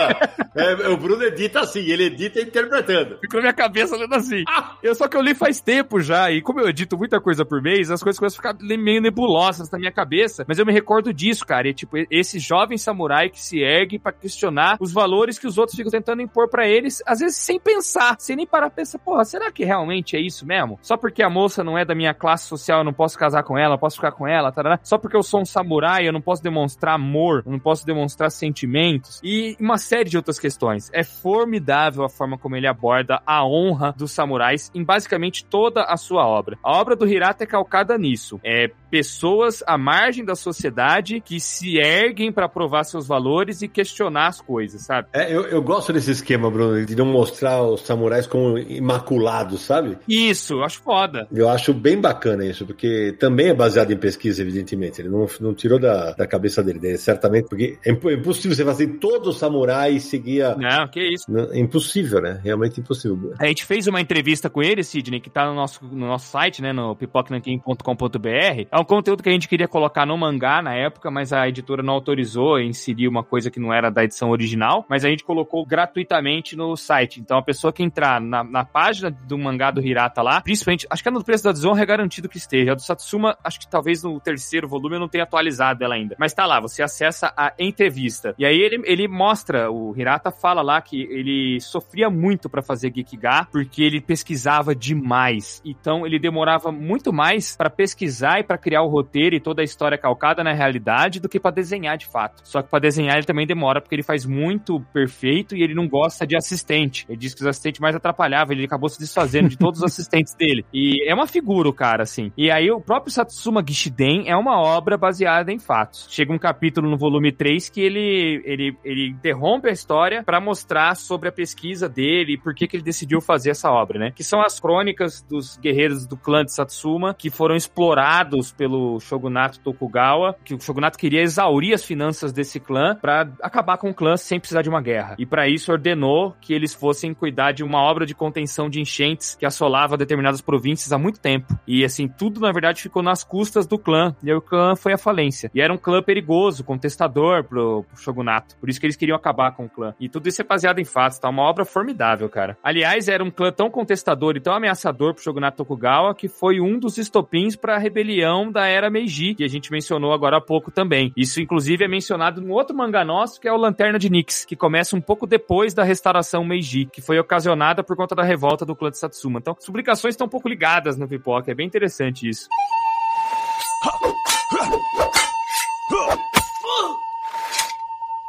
é, o Bruno edita assim, ele edita interpretando. Ficou na minha cabeça lendo assim. Ah, eu, só que eu li faz tempo já, e como eu edito muita coisa por mês, as coisas começam a ficar meio nebulosas na minha cabeça, mas eu me recordo disso, cara. E, tipo, esse jovem samurai que se ergue para questionar os valores que os outros ficam tentando impor para eles, às vezes sem pensar, sem nem parar pensar, porra, será que realmente é isso mesmo? Só porque a moça não é da minha classe social, eu não posso casar com ela, eu posso ficar com ela, tarará. Só porque eu sou um samurai, eu não posso demonstrar amor, eu não posso demonstrar sentimentos. E uma série de outras questões. É formidável a forma como ele aborda a honra dos samurais em basicamente toda a sua obra. A obra do Hirata é calcada nisso. É pessoas à margem da sociedade que se erguem para provar seus valores e questionar as coisas, sabe? É, eu, eu gosto desse esquema, Bruno, de não mostrar os samurais como imaculados, sabe? Isso, eu acho foda. Eu acho bem bacana isso, porque também é baseado em pesquisa, evidentemente. Ele não, não tirou da, da cabeça dele, é certamente, porque é impossível você fazer todo samurai seguir Não, que isso. É impossível, né? Realmente impossível. A gente fez uma entrevista com ele, Sidney, que tá no nosso, no nosso site, né, no pipocananquim.com.br. É um conteúdo que a gente queria colocar no mangá na época, mas a editora não autorizou inserir uma coisa que não era da edição original, mas a gente colocou gratuitamente no site. Então a pessoa que entrar na, na página do mangá do Hirata lá, principalmente, acho que é no preço da desonra é garantido que esteja. A do Satsuma, acho que talvez no terceiro volume eu não tenha atualizado ela ainda. Mas tá lá, você acessa a entrevista. E aí ele, ele mostra, o Hirata fala lá que ele sofria muito para fazer Gekiga, porque ele pesquisava demais. Então ele demorava muito mais para pesquisar e para criar o roteiro e toda a história calcada na realidade do que para desenhar de fato. Só que para desenhar ele também demora porque ele faz muito perfeito e ele não gosta de assistente. Ele diz que os assistentes mais atrapalhavam, ele acabou se desfazendo de todos os assistentes dele. E é uma figura o cara, assim. E aí o próprio Satsuma Gishiden é uma obra baseada em fatos. Chega um capítulo no volume 3 que ele, ele, ele interrompe a história para mostrar sobre a pesquisa dele e por que, que ele decidiu fazer essa obra, né? Que são as crônicas dos guerreiros do clã de Satsuma que foram explorados pelo shogunato Tokugawa, que o shogunato queria exaurir as finanças desse clã para acabar com o clã sem precisar de uma guerra. E para isso ordenou que eles fossem cuidar de uma obra de contenção de enchentes que assolava determinadas províncias há muito tempo. E assim, tudo na verdade ficou nas custas do clã. E aí o clã foi à falência. E era um clã perigoso, contestador pro, pro shogunato. Por isso que eles queriam acabar com o clã. E tudo isso é baseado em fatos, tá? Uma obra formidável, cara. Aliás, era um clã tão contestador e tão ameaçador pro shogunato Tokugawa que foi um dos estopins para a rebelião da era Meiji, que a gente mencionou agora há pouco também. Isso, inclusive, é mencionado no outro mangá nosso, que é o Lanterna de Nix, que começa um pouco depois da restauração Meiji, que foi ocasionada por conta da revolta do clã de Satsuma. Então, as publicações estão um pouco ligadas no Pipoca, é bem interessante isso.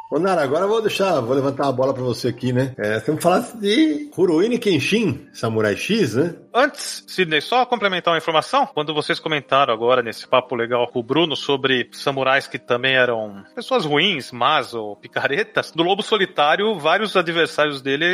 Ô Nara, agora eu vou deixar, vou levantar a bola pra você aqui, né? É, temos que falar de Kuroine Kenshin, Samurai X, né? Antes, Sidney, só complementar uma informação. Quando vocês comentaram agora nesse papo legal com o Bruno sobre samurais que também eram pessoas ruins, más ou picaretas, no Lobo Solitário, vários adversários dele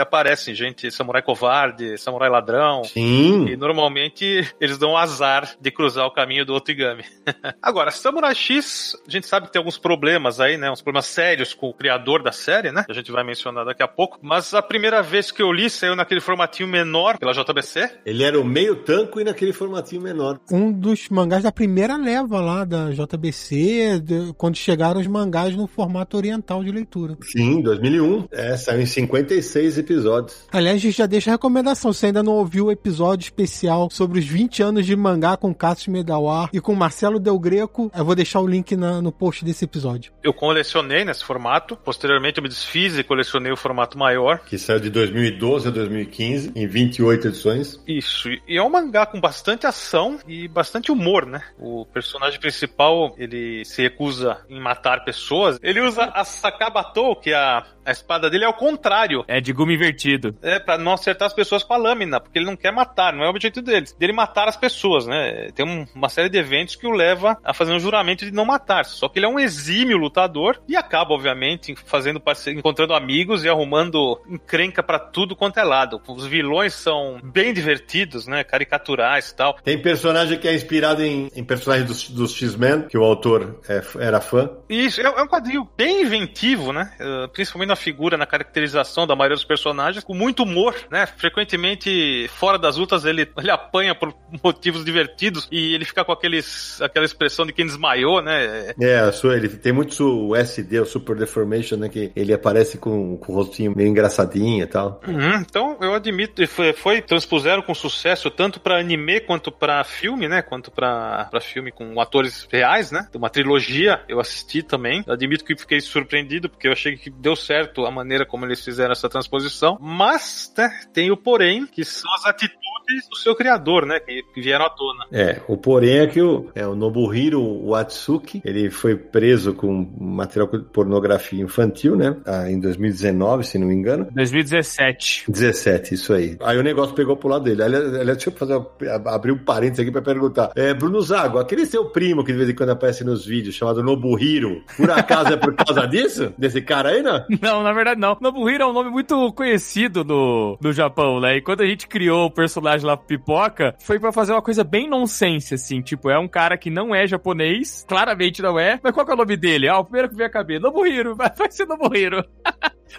aparecem, gente, samurai covarde, samurai ladrão. Sim. E normalmente eles dão azar de cruzar o caminho do Otigami. agora, Samurai X, a gente sabe que tem alguns problemas aí, né? Uns problemas sérios com o criador da série, né? A gente vai mencionar daqui a pouco. Mas a primeira vez que eu li saiu naquele formatinho menor pela JBC. Ele era o meio tanco e naquele formatinho menor. Um dos mangás da primeira leva lá da JBC, de, quando chegaram os mangás no formato oriental de leitura. Sim, 2001. É, saiu em 56 episódios. Aliás, a gente já deixa a recomendação. Se ainda não ouviu o episódio especial sobre os 20 anos de mangá com Cassius Medawar e com Marcelo Del Greco, eu vou deixar o link na, no post desse episódio. Eu colecionei nesse nesse formato. Posteriormente eu me desfiz e colecionei o formato maior. Que saiu de 2012 a 2015, em 28 edições. Isso, e é um mangá com bastante ação e bastante humor, né? O personagem principal, ele se recusa em matar pessoas. Ele usa a Sakabatou, que é a, a espada dele é ao contrário. É de gume invertido. É, pra não acertar as pessoas com a lâmina, porque ele não quer matar, não é o objetivo dele. Dele matar as pessoas, né? Tem um- uma série de eventos que o leva a fazer um juramento de não matar. Só que ele é um exímio lutador e acaba, obviamente, fazendo parceria, encontrando amigos e arrumando encrenca pra tudo quanto é lado. Os vilões são bem divertidos, né? Caricaturais e tal. Tem personagem que é inspirado em, em personagens dos, dos X-Men, que o autor é- era fã. Isso, é, é um quadrinho bem inventivo, né? Uh, principalmente na figura, na caracterização da maioria dos personagens, com muito humor, né? Frequentemente, fora das lutas, ele, ele apanha por motivos divertidos e ele fica com aqueles, aquela expressão de quem desmaiou, né? É, ele tem muito o SD, o Super Deformation, né? Que ele aparece com, com o rostinho meio engraçadinho e tal. Uhum, então, eu admito, foi, foi transpuseram com sucesso tanto pra anime quanto pra filme, né? Quanto pra pra filme com atores reais, né? Uma trilogia, eu assisti também. Admito que fiquei surpreendido, porque eu achei que deu certo a maneira como eles fizeram essa transposição. Mas, né, tem o porém, que são as atitudes do seu criador, né? Que, que vieram à tona. É, o porém é que o, é, o Nobuhiro Watsuki, ele foi preso com material de pornografia infantil, né? Ah, em 2019, se não me engano. 2017. 17, isso aí. Aí o negócio pegou pro lado dele. Aliás, aliás, deixa eu fazer, abrir um parênteses aqui pra perguntar. É, Bruno Zago, aquele seu primo que de vez em quando aparece nos vídeos, chamado Nobuhiro, por acaso é por causa disso? Desse cara aí, não? Não, na verdade não. Nobuhiro é um nome muito conhecido no, no Japão, né? E quando a gente criou o personagem lá, Pipoca, foi pra fazer uma coisa bem nonsense, assim. Tipo, é um cara que não é japonês, claramente não é. Mas qual que é o nome dele? Ah, o primeiro que veio a cabeça. Nobuhiro, vai, vai ser Nobuhiro.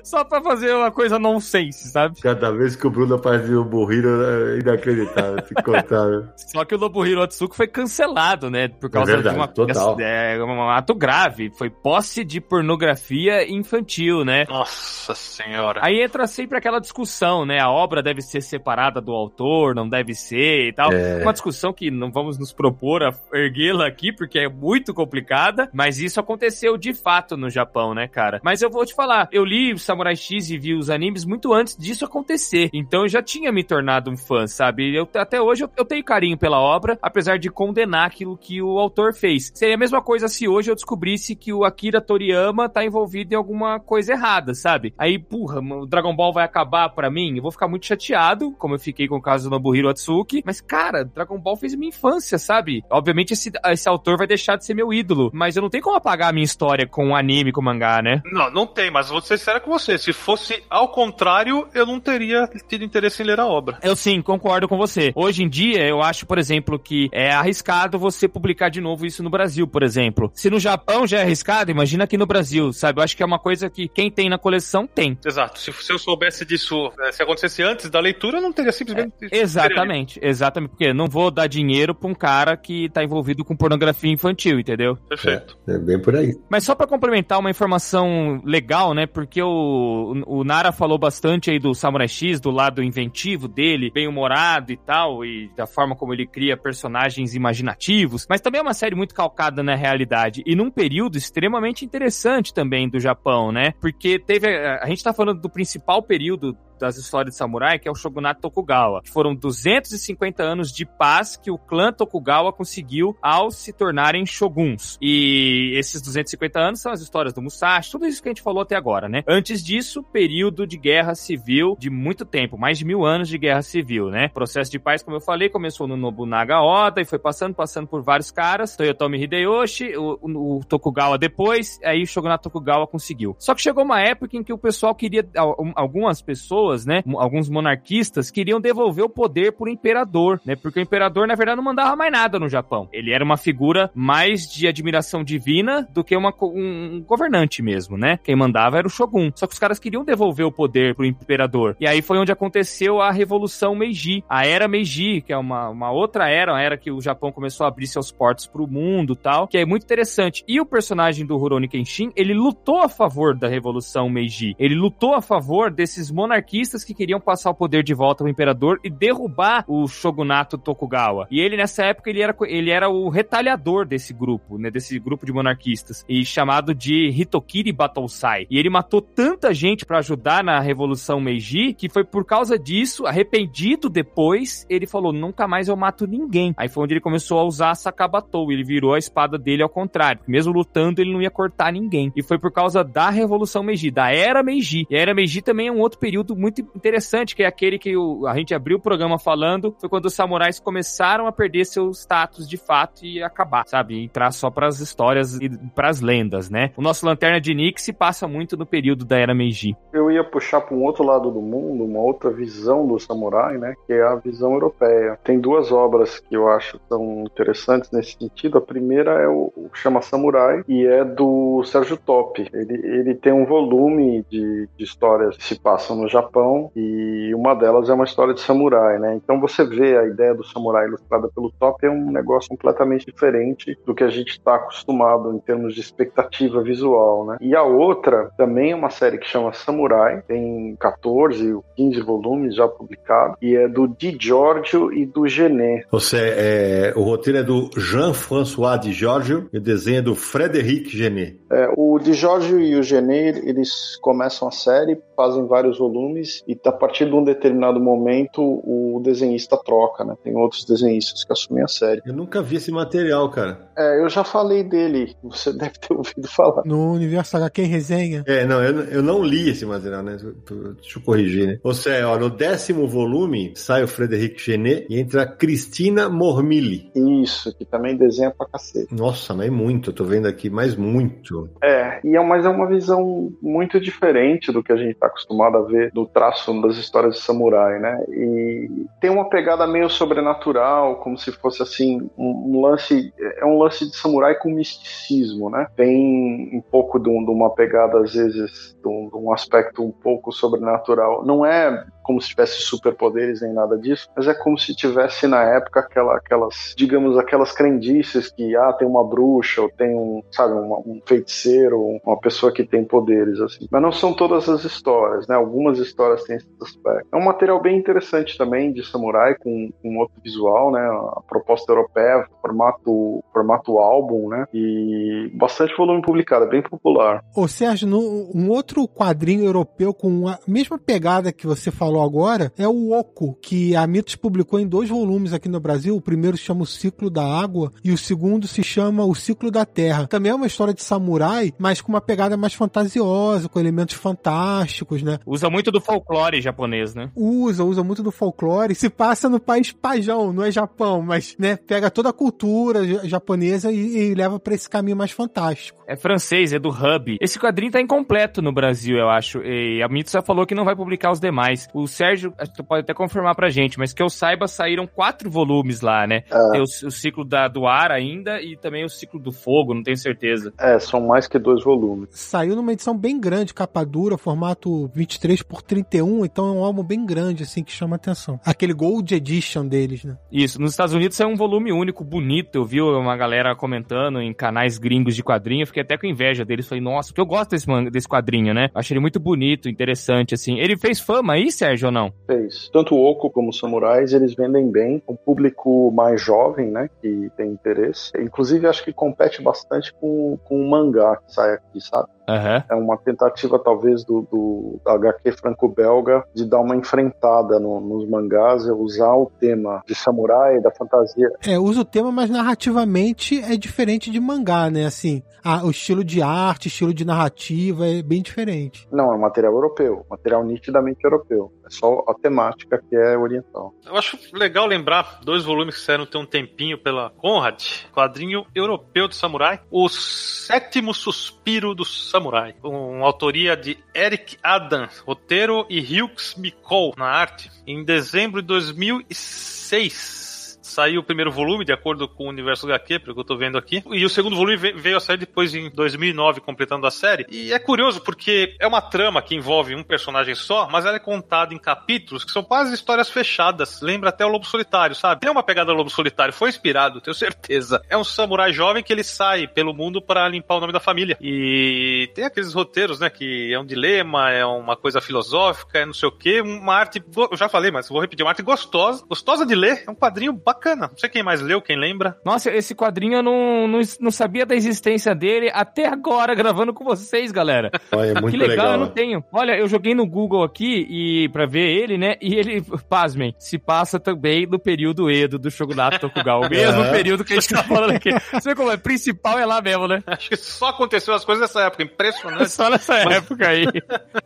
Só pra fazer uma coisa nonsense, sabe? Cada vez que o Bruno aparece no Nobuhiro é inacreditável, te contar. viu? Só que o Nobuhiro Atsuko foi cancelado, né? Por causa verdade, de uma, total. É, um ato grave. Foi posse de pornografia infantil, né? Nossa senhora. Aí entra sempre aquela discussão, né? A obra deve ser separada do autor, não deve ser e tal. É. Uma discussão que não vamos nos propor a erguê-la aqui, porque é muito complicada, mas isso aconteceu de fato no Japão, né, cara? Mas eu vou te falar, eu li Samurai X e vi os animes muito antes disso acontecer. Então eu já tinha me tornado um fã, sabe? Eu, até hoje eu, eu tenho carinho pela obra, apesar de condenar aquilo que o autor fez. Seria a mesma coisa se hoje eu descobrisse que o Akira Toriyama tá envolvido em alguma coisa errada, sabe? Aí, porra, o Dragon Ball vai acabar pra mim? Eu vou ficar muito chateado, como eu fiquei com o caso do Nobuhiro Atsuki. Mas, cara, Dragon Ball fez minha infância, sabe? Obviamente esse, esse autor vai deixar de ser meu ídolo, mas eu não tenho como apagar a minha história com o anime, com o mangá, né? Não, não tem, mas vou ser sério com você. Se fosse ao contrário, eu não teria tido interesse em ler a obra. Eu sim, concordo com você. Hoje em dia, eu acho, por exemplo, que é arriscado você publicar de novo isso no Brasil, por exemplo. Se no Japão já é arriscado, imagina aqui no Brasil, sabe? Eu acho que é uma coisa que quem tem na coleção tem. Exato. Se, se eu soubesse disso, eh, se acontecesse antes da leitura, eu não teria simplesmente. Exatamente, exatamente. Porque não vou dar dinheiro pra um cara que tá envolvido com pornografia infantil, entendeu? Perfeito. É bem por aí. Mas só pra complementar uma informação legal, né? Porque o, o Nara falou bastante aí do Samurai X, do lado inventivo dele, bem humorado e tal, e da forma como ele cria personagens imaginativos. Mas também é uma série muito calcada na realidade e num período extremamente interessante também do Japão, né? Porque teve a, a gente tá falando do principal período das histórias de samurai, que é o Shogunato Tokugawa. Foram 250 anos de paz que o clã Tokugawa conseguiu ao se tornarem shoguns. E esses 250 anos são as histórias do Musashi, tudo isso que a gente falou até agora, né? Antes disso, período de guerra civil de muito tempo, mais de mil anos de guerra civil, né? Processo de paz, como eu falei, começou no Nobunaga Oda e foi passando, passando por vários caras, Toyotomi Hideyoshi, o, o- o Tokugawa depois, aí o Shogunato Tokugawa conseguiu. Só que chegou uma época em que o pessoal queria, al- algumas pessoas, né, mo- alguns monarquistas queriam devolver o poder pro imperador, né, porque o imperador, na verdade, não mandava mais nada no Japão. Ele era uma figura mais de admiração divina do que uma, um, um governante mesmo, né? Quem mandava era o Shogun. Só que os caras queriam devolver o poder pro imperador. E aí foi onde aconteceu a Revolução Meiji, a Era Meiji, que é uma, uma outra era, uma era que o Japão começou a abrir seus portos pro mundo tal, que é muito interessante. E o personagem do Rurouni Kenshin, ele lutou a favor da Revolução Meiji. Ele lutou a favor desses monarquistas que queriam passar o poder de volta ao imperador e derrubar o shogunato Tokugawa. E ele, nessa época, ele era, ele era o retalhador desse grupo, né? Desse grupo de monarquistas. E chamado de Hitokiri Batosai. E ele matou tanta gente para ajudar na Revolução Meiji que foi por causa disso, arrependido depois, ele falou: nunca mais eu mato ninguém. Aí foi onde ele começou a usar a Sakabatou. Ele virou a espada dele ao contrário. Mesmo lutando, ele não ia cortar ninguém. E foi por causa da Revolução Meiji, da Era Meiji. E a Era Meiji também é um outro período muito interessante, que é aquele que o, a gente abriu o programa falando, foi quando os samurais começaram a perder seu status de fato e acabar, sabe? Entrar só para as histórias e para as lendas, né? O nosso Lanterna de Nick se passa muito no período da Era Meiji. Eu ia puxar para um outro lado do mundo, uma outra visão do samurai, né? Que é a visão europeia. Tem duas obras que eu acho tão interessantes nesse sentido. A primeira é o, o chama Samurai e é do Sérgio Top. Ele, ele tem um volume de, de histórias que se passam no Japão e uma delas é uma história de samurai, né? Então você vê a ideia do samurai ilustrada pelo Top é um negócio completamente diferente do que a gente está acostumado em termos de expectativa visual, né? E a outra também é uma série que chama Samurai, tem 14 ou 15 volumes já publicados e é do Di Giorgio e do Genet. Você, é, o roteiro é do Jean-François Di Giorgio e o desenho é do Frédéric Genet. É, o Di Giorgio e o Genet, eles começam a série, fazem vários volumes e a partir de um determinado momento o desenhista troca, né? Tem outros desenhistas que assumem a série. Eu nunca vi esse material, cara. É, eu já falei dele, você deve ter ouvido falar. No Universo HQ resenha. É, não, eu, eu não li esse material, né? Deixa eu corrigir, né? Ou seja, ó, no décimo volume sai o Frederic Genet e entra a Cristina Mormilli. Isso, que também desenha pra cacete. Nossa, mas é muito, eu tô vendo aqui, mas muito. É, e é, mas é uma visão muito diferente do que a gente tá acostumado a ver do traço das histórias de samurai, né? E tem uma pegada meio sobrenatural, como se fosse assim, um, lance. É um lance de samurai com misticismo, né? Tem um pouco de, um, de uma pegada, às vezes, de um, de um aspecto um pouco sobrenatural. Não é como se tivesse superpoderes nem nada disso, mas é como se tivesse na época aquela, aquelas, digamos, aquelas crendices que ah, tem uma bruxa ou tem um, sabe, uma, um feiticeiro, uma pessoa que tem poderes assim. Mas não são todas as histórias, né? Algumas histórias têm esse aspecto. É um material bem interessante também de samurai com, com outro visual, né? A proposta europeia, formato formato álbum, né? E bastante volume publicado, é bem popular. Ô Sérgio, no, um outro quadrinho europeu com a mesma pegada que você falou falou agora é o Oco, que a Mitos publicou em dois volumes aqui no Brasil. O primeiro se chama O Ciclo da Água e o segundo se chama O Ciclo da Terra. Também é uma história de samurai, mas com uma pegada mais fantasiosa, com elementos fantásticos, né? Usa muito do folclore japonês, né? Usa, usa muito do folclore. Se passa no país pajão, não é Japão, mas, né, pega toda a cultura japonesa e, e leva para esse caminho mais fantástico. É francês, é do Hub. Esse quadrinho tá incompleto no Brasil, eu acho. E a Mitos já falou que não vai publicar os demais. O Sérgio, tu pode até confirmar pra gente, mas que eu saiba, saíram quatro volumes lá, né? É. Tem o, o, ciclo da, do ar ainda e também o ciclo do fogo, não tenho certeza. É, são mais que dois volumes. Saiu numa edição bem grande, capa dura, formato 23 por 31, então é um álbum bem grande, assim, que chama atenção. Aquele Gold Edition deles, né? Isso, nos Estados Unidos é um volume único, bonito. Eu vi uma galera comentando em canais gringos de quadrinho, fiquei até com inveja deles. Falei, nossa, porque eu gosto desse, desse quadrinho, né? Achei ele muito bonito, interessante, assim. Ele fez fama aí, Sérgio? ou não? Fez. Tanto o Oco como os Samurais, eles vendem bem. O público mais jovem, né, que tem interesse. Inclusive, acho que compete bastante com, com o mangá que sai aqui, sabe? Uhum. É uma tentativa, talvez, do, do HQ franco-belga de dar uma enfrentada no, nos mangás e usar o tema de samurai, da fantasia. É, usa o tema, mas narrativamente é diferente de mangá, né? Assim, a, o estilo de arte, estilo de narrativa é bem diferente. Não, é um material europeu, material nitidamente europeu. É só a temática que é oriental. Eu acho legal lembrar dois volumes que saíram tem um tempinho pela Conrad, quadrinho europeu de samurai, O Sétimo Suspiro do Samurai, com autoria de Eric Adam, roteiro e Hughes Mikol na arte, em dezembro de 2006 saiu o primeiro volume, de acordo com o universo HQ, pelo que eu tô vendo aqui. E o segundo volume veio a sair depois em 2009, completando a série. E é curioso porque é uma trama que envolve um personagem só, mas ela é contada em capítulos que são quase histórias fechadas. Lembra até o Lobo Solitário, sabe? Tem uma pegada Lobo Solitário, foi inspirado, tenho certeza. É um samurai jovem que ele sai pelo mundo para limpar o nome da família. E tem aqueles roteiros, né, que é um dilema, é uma coisa filosófica, é não sei o quê, uma arte, eu já falei, mas vou repetir, uma arte gostosa, gostosa de ler, é um quadrinho bacana. Não sei quem mais leu, quem lembra. Nossa, esse quadrinho eu não, não, não sabia da existência dele até agora, gravando com vocês, galera. Olha, é muito que legal, legal, eu não tenho. Olha, eu joguei no Google aqui e para ver ele, né? E ele, pasmem, se passa também no período Edo do Shogunato Tokugawa. O mesmo Aham. período que a gente tá falando aqui. Você vê como é? Principal é lá mesmo, né? Acho que só aconteceu as coisas nessa época, impressionante. Só nessa época aí.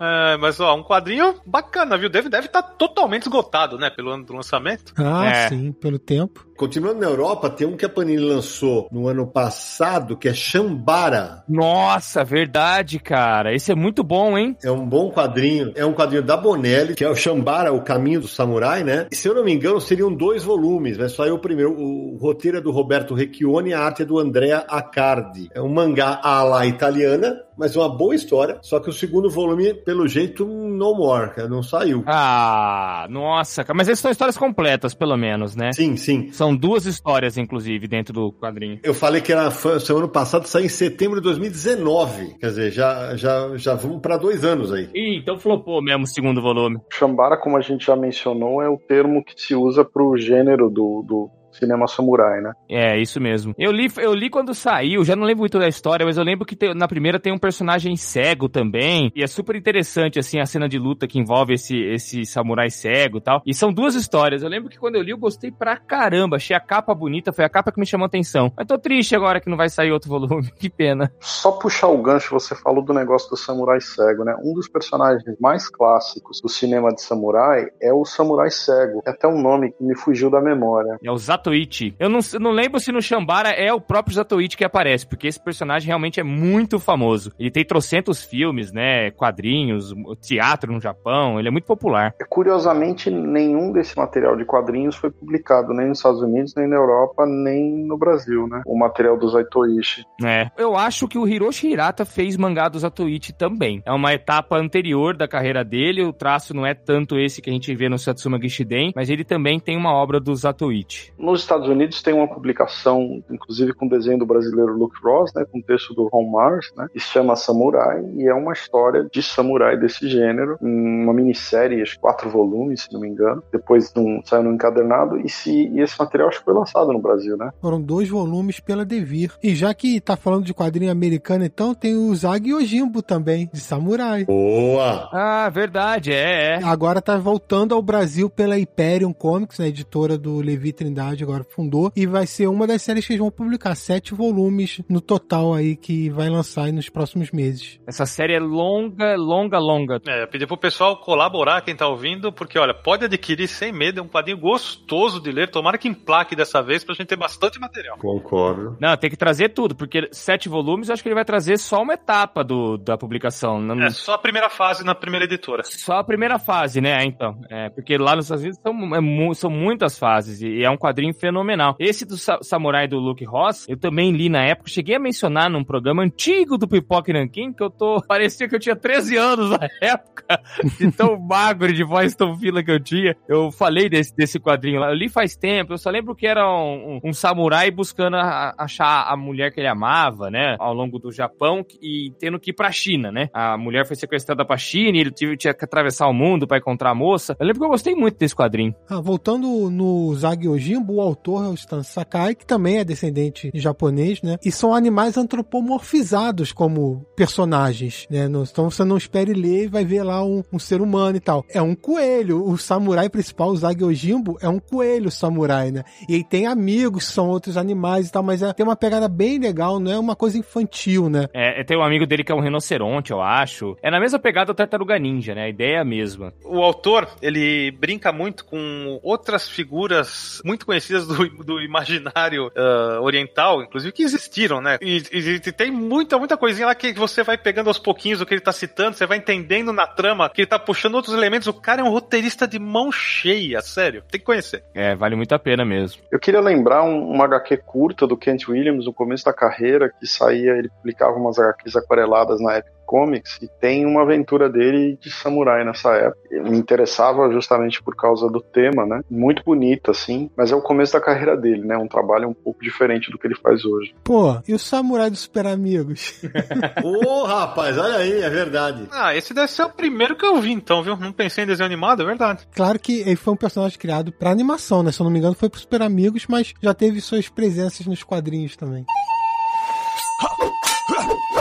É, mas ó, um quadrinho bacana, viu? Deve deve estar totalmente esgotado, né, pelo ano do lançamento. Ah, É. sim, pelo tempo. Nope. Continuando na Europa, tem um que a Panini lançou no ano passado, que é Shambara. Nossa, verdade, cara. Esse é muito bom, hein? É um bom quadrinho. É um quadrinho da Bonelli, que é o Shambara, o caminho do samurai, né? E, se eu não me engano, seriam dois volumes, mas saiu o primeiro. O roteiro é do Roberto Recchione e a arte é do Andrea Accardi. É um mangá à la italiana, mas uma boa história. Só que o segundo volume, pelo jeito, no more, cara, não saiu. Ah, nossa, cara. Mas essas são histórias completas, pelo menos, né? Sim, sim. São duas histórias, inclusive, dentro do quadrinho. Eu falei que era fã, seu ano passado saiu em setembro de 2019. Quer dizer, já, já, já vamos para dois anos aí. Ih, então flopou mesmo o segundo volume. Shambara, como a gente já mencionou, é o termo que se usa para o gênero do, do cinema samurai, né? É, isso mesmo. Eu li, eu li quando saiu, já não lembro muito da história, mas eu lembro que na primeira tem um personagem cego também. E é super interessante, assim, a cena de luta que envolve esse, esse samurai cego e tal. E são duas histórias. Eu lembro que quando eu li, eu gostei pra caramba. Achei a capa bonita, foi a capa que me chamou a atenção. Mas tô triste agora que não vai sair outro volume. Que pena. Só puxar o gancho, você falou do negócio do samurai cego, né? Um dos personagens mais clássicos do cinema de samurai é o samurai cego. É até um nome que me fugiu da memória. É o Zatoichi. Eu não, não lembro se no Shambara é o próprio Zatoichi que aparece, porque esse personagem realmente é muito famoso. Ele tem trocentos filmes, né? Quadrinhos, teatro no Japão. Ele é muito popular. Curiosamente, nenhum desse material de quadrinhos foi publicado nem nos Estados Unidos, nem na Europa, nem no Brasil, né? O material do Zaitoichi. É. Eu acho que o Hiroshi Hirata fez mangá do Zatoichi também. É uma etapa anterior da carreira dele. O traço não é tanto esse que a gente vê no Satsuma Gishiden, mas ele também tem uma obra do Zatoichi. Nos Estados Unidos tem uma publicação, inclusive com desenho do brasileiro Luke Ross, né, com texto do Ron Mars, né, que se chama Samurai, e é uma história de samurai desse gênero, uma minissérie, acho quatro volumes, se não me engano, depois num, saiu no encadernado, e, se, e esse material acho que foi lançado no Brasil, né? Foram dois volumes pela Devir. E já que tá falando de quadrinho americano, então tem o Zag Yojimbo também, de samurai. Boa! Ah, verdade, é, é. Agora tá voltando ao Brasil pela Hyperion Comics, né, editora do Levi Trindade, agora fundou, e vai ser uma das séries que eles vão publicar, sete volumes no total aí que vai lançar aí nos próximos meses. Essa série é longa, longa, longa. É, pedir pro pessoal colaborar, quem tá ouvindo, porque olha, pode adquirir sem medo, é um quadrinho gostoso de ler. Tomara que emplaque dessa vez pra gente ter bastante material. Concordo. Não, tem que trazer tudo, porque sete volumes eu acho que ele vai trazer só uma etapa do, da publicação. Não, É só a primeira fase na primeira editora. Só a primeira fase, né? Então, é, porque lá nos Estados Unidos são, é são muitas fases e é um quadrinho fenomenal. Esse do Sa- Samurai do Luke Ross, eu também li na época, cheguei a mencionar num programa antigo do Pipoca e Nankin, que eu tô, parecia que eu tinha 13 anos na época, de tão magro, de voz tão fila que eu tinha. Eu falei desse, desse quadrinho lá, eu li faz tempo, eu só lembro que era um, um- um samurai buscando a- achar a mulher que ele amava, né, ao longo do Japão e tendo que ir pra China, né? A mulher foi sequestrada pra China e ele tive- tinha que atravessar o mundo pra encontrar a moça. Eu lembro que eu gostei muito desse quadrinho. Ah, voltando no Zag Yojimbo, o autor é o Stan Sakai, que também é descendente de japonês, né? E são animais antropomorfizados como personagens, né? Então você não espere ler e vai ver lá um, um ser humano e tal. É um coelho. O samurai principal, o Zag Yojimbo, é um coelho samurai, né? E ele tem amigos que são outros animais e tal, mas é, tem uma pegada bem legal, não é uma coisa infantil, né? É, tem um amigo dele que é um rinoceronte, eu acho. É na mesma pegada do Tartaruga Ninja, né? A ideia é a mesma. O autor, ele brinca muito com outras figuras muito conhecidas conhecidas do, do imaginário uh, oriental, inclusive, que existiram, né? E, e, e, tem muita, muita coisinha lá que você vai pegando aos pouquinhos o que ele tá citando, você vai entendendo na trama que ele tá puxando outros elementos. O cara é um roteirista de mão cheia, sério. Tem que conhecer. É, vale muito a pena mesmo. Eu queria lembrar um, uma HQ curta do Kent Williams no começo da carreira, que saía, ele publicava umas HQs aquareladas na época Comics e tem uma aventura dele de samurai nessa época. Me interessava justamente por causa do tema, né? Muito bonito, assim, mas é o começo da carreira dele, né? Um trabalho um pouco diferente do que ele faz hoje. Pô, e o Samurai dos Super Amigos? Ô, oh, rapaz, olha aí, é verdade. Ah, esse deve ser o primeiro que eu vi, então, viu? Não pensei em desenho animado, é verdade. Claro que ele foi um personagem criado pra animação, né? Se eu não me engano, foi pro Super Amigos, mas já teve suas presenças nos quadrinhos também.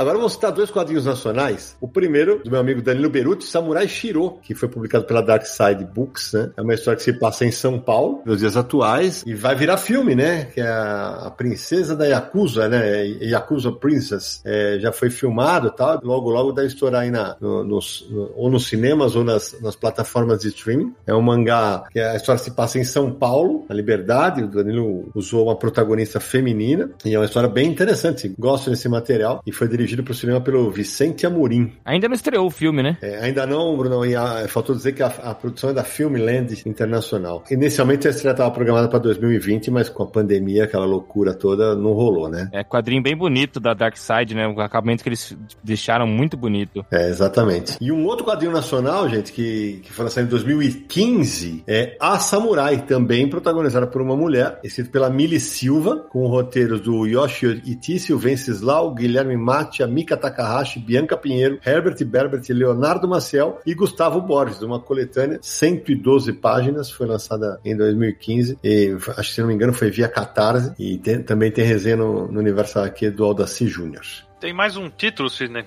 Agora vamos citar dois quadrinhos nacionais. O primeiro, do meu amigo Danilo Beruti, Samurai Shiro, que foi publicado pela Dark Side Books, né? É uma história que se passa em São Paulo, nos dias atuais, e vai virar filme, né? Que é a, Princesa da Yakuza, né? Yakuza Princess. É, já foi filmado e tal. Logo, logo deve estourar aí na, no, nos, no, ou nos cinemas ou nas, nas plataformas de streaming. É um mangá que a história se passa em São Paulo, na Liberdade. O Danilo usou uma protagonista feminina, e é uma história bem interessante. Gosto desse material, e foi dirigido dirigido para o cinema pelo Vicente Amorim. Ainda não estreou o filme, né? É, ainda não, Bruno. E a, faltou dizer que a, a, produção é da Filmland Internacional. Inicialmente a estreia estava programada para 2020, mas com a pandemia, aquela loucura toda, não rolou, né? É quadrinho bem bonito da Dark Side, né? O acabamento que eles deixaram muito bonito. É, exatamente. E um outro quadrinho nacional, gente, que, que foi lançado em 2015, é A Samurai, também protagonizada por uma mulher, escrito pela Mili Silva, com roteiros do Yoshi Itício, Venceslau, Guilherme Mate, Mika Takahashi, Bianca Pinheiro, Herbert Berbert, Leonardo Maciel e Gustavo Borges, uma coletânea, 112 páginas, foi lançada em 2015 e acho que se não me engano foi via Catarse e tem, também tem resenha no, no Universal aqui do Aldaci Júnior. Tem mais um título, Sidney.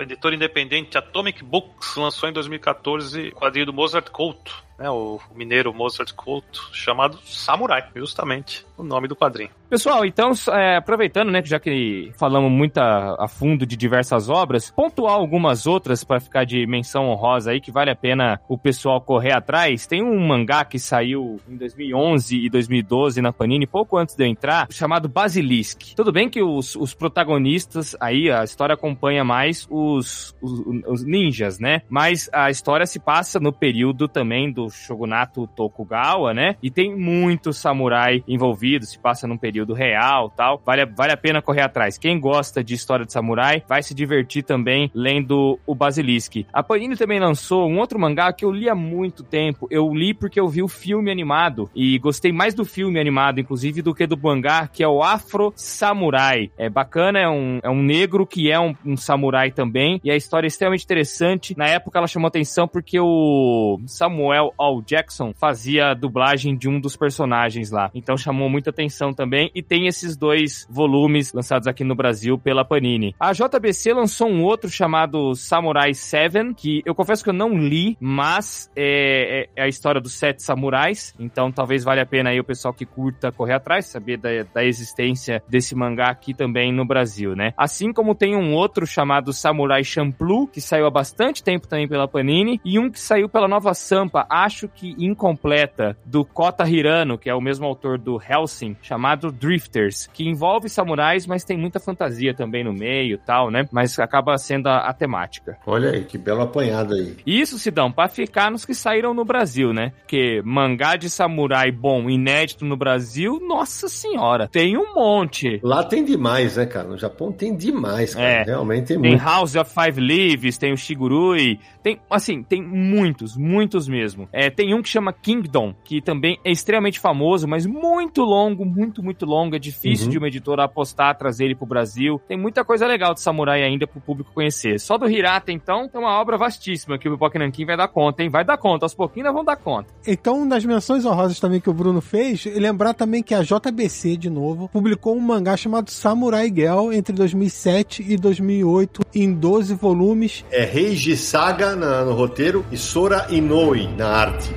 Editor independente Atomic Books lançou em 2014 o quadrinho do Mozart Couto né, o mineiro Mozart Couto, chamado Samurai, justamente o nome do quadrinho. Pessoal, então, é, aproveitando, né, já que falamos muito a, a, fundo de diversas obras, pontuar algumas outras para ficar de menção honrosa aí, que vale a pena o pessoal correr atrás. Tem um mangá que saiu em 2011 e 2012 na Panini, pouco antes de eu entrar, chamado Basilisk. Tudo bem que os, os protagonistas, aí a história acompanha mais os, os, os ninjas, né, mas a história se passa no período também do shogunato Tokugawa, né? E tem muito samurai envolvido, se passa num período real tal. Vale, vale a pena correr atrás. Quem gosta de história de samurai vai se divertir também lendo o Basilisk. A Panini também lançou um outro mangá que eu li há muito tempo. Eu li porque eu vi o filme animado e gostei mais do filme animado, inclusive, do que do mangá, que é o Afro Samurai. É bacana, é um, é um negro que é um, um samurai também, e a história é extremamente interessante. Na época ela chamou atenção porque o Samuel Al Jackson fazia a dublagem de um dos personagens lá. Então chamou muita atenção também. E tem esses dois volumes lançados aqui no Brasil pela Panini. A JBC lançou um outro chamado Samurai 7, que eu confesso que eu não li, mas é, é, a história dos sete samurais. Então talvez valha a pena aí o pessoal que curta correr atrás, saber da, da existência desse mangá aqui também no Brasil, né? Assim como tem um outro chamado Samurai Champloo, que saiu há bastante tempo também pela Panini, e um que saiu pela Nova Sampa, acho que incompleta, do Kota Hirano, que é o mesmo autor do Helsing, chamado Drifters, que envolve samurais, mas tem muita fantasia também no meio tal, né? Mas acaba sendo a, a temática. Olha aí, que belo apanhado aí. Isso, Sidão, pra ficar nos que saíram no Brasil, né? Porque mangá de samurai bom, inédito no Brasil, nossa senhora, tem um monte. Lá tem demais, né, cara? No Japão tem demais, cara. É. Realmente tem, tem muito. House of Five Leaves, tem o Shigurui, tem, assim, tem muitos, muitos mesmo. É, tem um que chama Kingdom, que também é extremamente famoso, mas muito longo, muito, muito longo. É difícil uhum. de uma editora apostar, trazer ele pro Brasil. Tem muita coisa legal de samurai ainda pro público conhecer. Só do Hirata, então, é uma obra vastíssima que o Pipoca Nankin vai dar conta, hein? Vai dar conta, aos pouquinhos nós vamos dar conta. Então, nas menções honrosas também que o Bruno fez, lembrar também que a JBC, de novo, publicou um mangá chamado Samurai Girl entre 2007 e 2008 em 12 volumes. É Reiji Saga na, no roteiro e Sora Inoue na arte.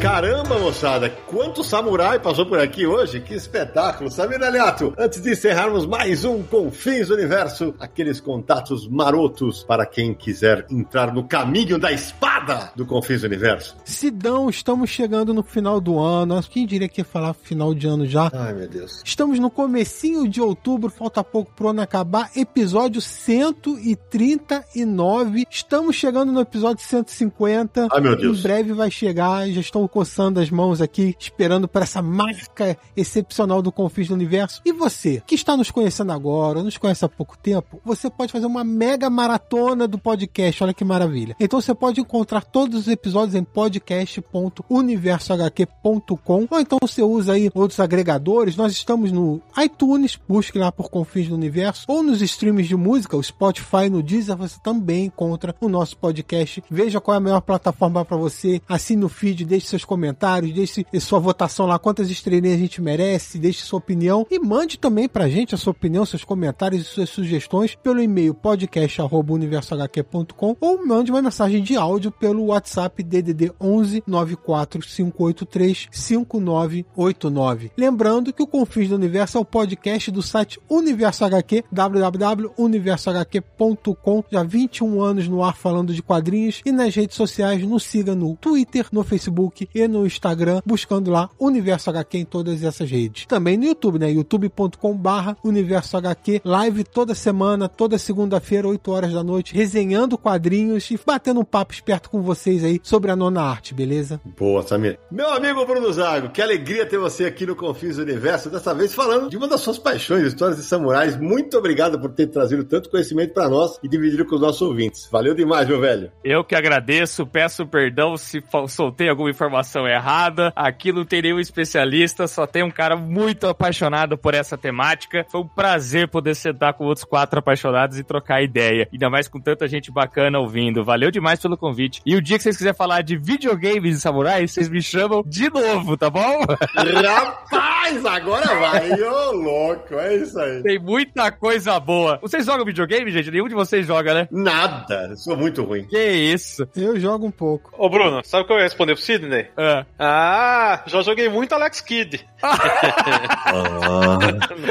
Caramba, moçada, quanto samurai passou por aqui hoje? Que espetáculo! Samir Aliato, antes de encerrarmos mais um Confins Universo, aqueles contatos marotos para quem quiser entrar no caminho da espada do Confins do Universo. Sidão, estamos chegando no final do ano. Quem diria que ia falar final de ano já? Ai, meu Deus. Estamos no comecinho de outubro, falta pouco pro ano acabar. Episódio 139. Estamos chegando no episódio 150. Ai, meu Deus. Em breve vai chegar. Já estou coçando as mãos aqui, esperando por essa marca excepcional do Confins do Universo. E você, que está nos conhecendo agora, ou nos conhece há pouco tempo, você pode fazer uma mega maratona do podcast. Olha que maravilha. Então você pode encontrar todos os episódios em podcast.universohq.com ou então você usa aí outros agregadores. Nós estamos no iTunes, busque lá por Confins do Universo, ou nos streams de música, o Spotify, no Deezer, você também encontra o nosso podcast. Veja qual é a melhor plataforma para você, assine o feed, deixe seus comentários, deixe sua votação lá, quantas estrelinhas a gente merece, deixe sua opinião. E mande também pra gente a sua opinião, seus comentários e suas sugestões pelo e-mail podcast@universohq.com ou mande uma mensagem de áudio pelo WhatsApp DDD 11 94583 5989. Lembrando que o Confins do Universo é o podcast do site Universo HQ, www.universohq.com, já 21 anos no ar falando de quadrinhos e nas redes sociais nos siga no Twitter, no Facebook e no Instagram, buscando lá Universo HQ em todas essas redes. Também no YouTube, né? youtube.com barra Universo HQ, live toda semana, toda segunda-feira, 8 horas da noite, resenhando quadrinhos e batendo um papo esperto com vocês aí sobre a nona arte, beleza? Boa, Samir. Meu amigo Bruno Zago, que alegria ter você aqui no Confins do Universo, dessa vez falando de uma das suas paixões, histórias de samurais. Muito obrigado por ter trazido tanto conhecimento para nós e dividido com os nossos ouvintes. Valeu demais, meu velho. Eu que agradeço, peço perdão se soltei alguma informação errada. Aqui não tem nenhum especialista, só tem um cara muito apaixonado por essa temática. Foi um prazer poder sentar com outros quatro apaixonados e trocar ideia. Ainda mais com tanta gente bacana ouvindo. Valeu demais pelo convite. E o dia que vocês quiserem falar de videogames e samurais, vocês me chamam de novo, tá bom? Rapaz, agora vai, ô louco, é isso aí. Tem muita coisa boa. Vocês jogam videogame, gente? Nenhum de vocês joga, né? Nada, sou muito ruim. Que isso? Eu jogo um pouco. Ô, Bruno, sabe o que eu ia responder pro Sidney? Ah. Ah, já joguei muito Alex Kidd.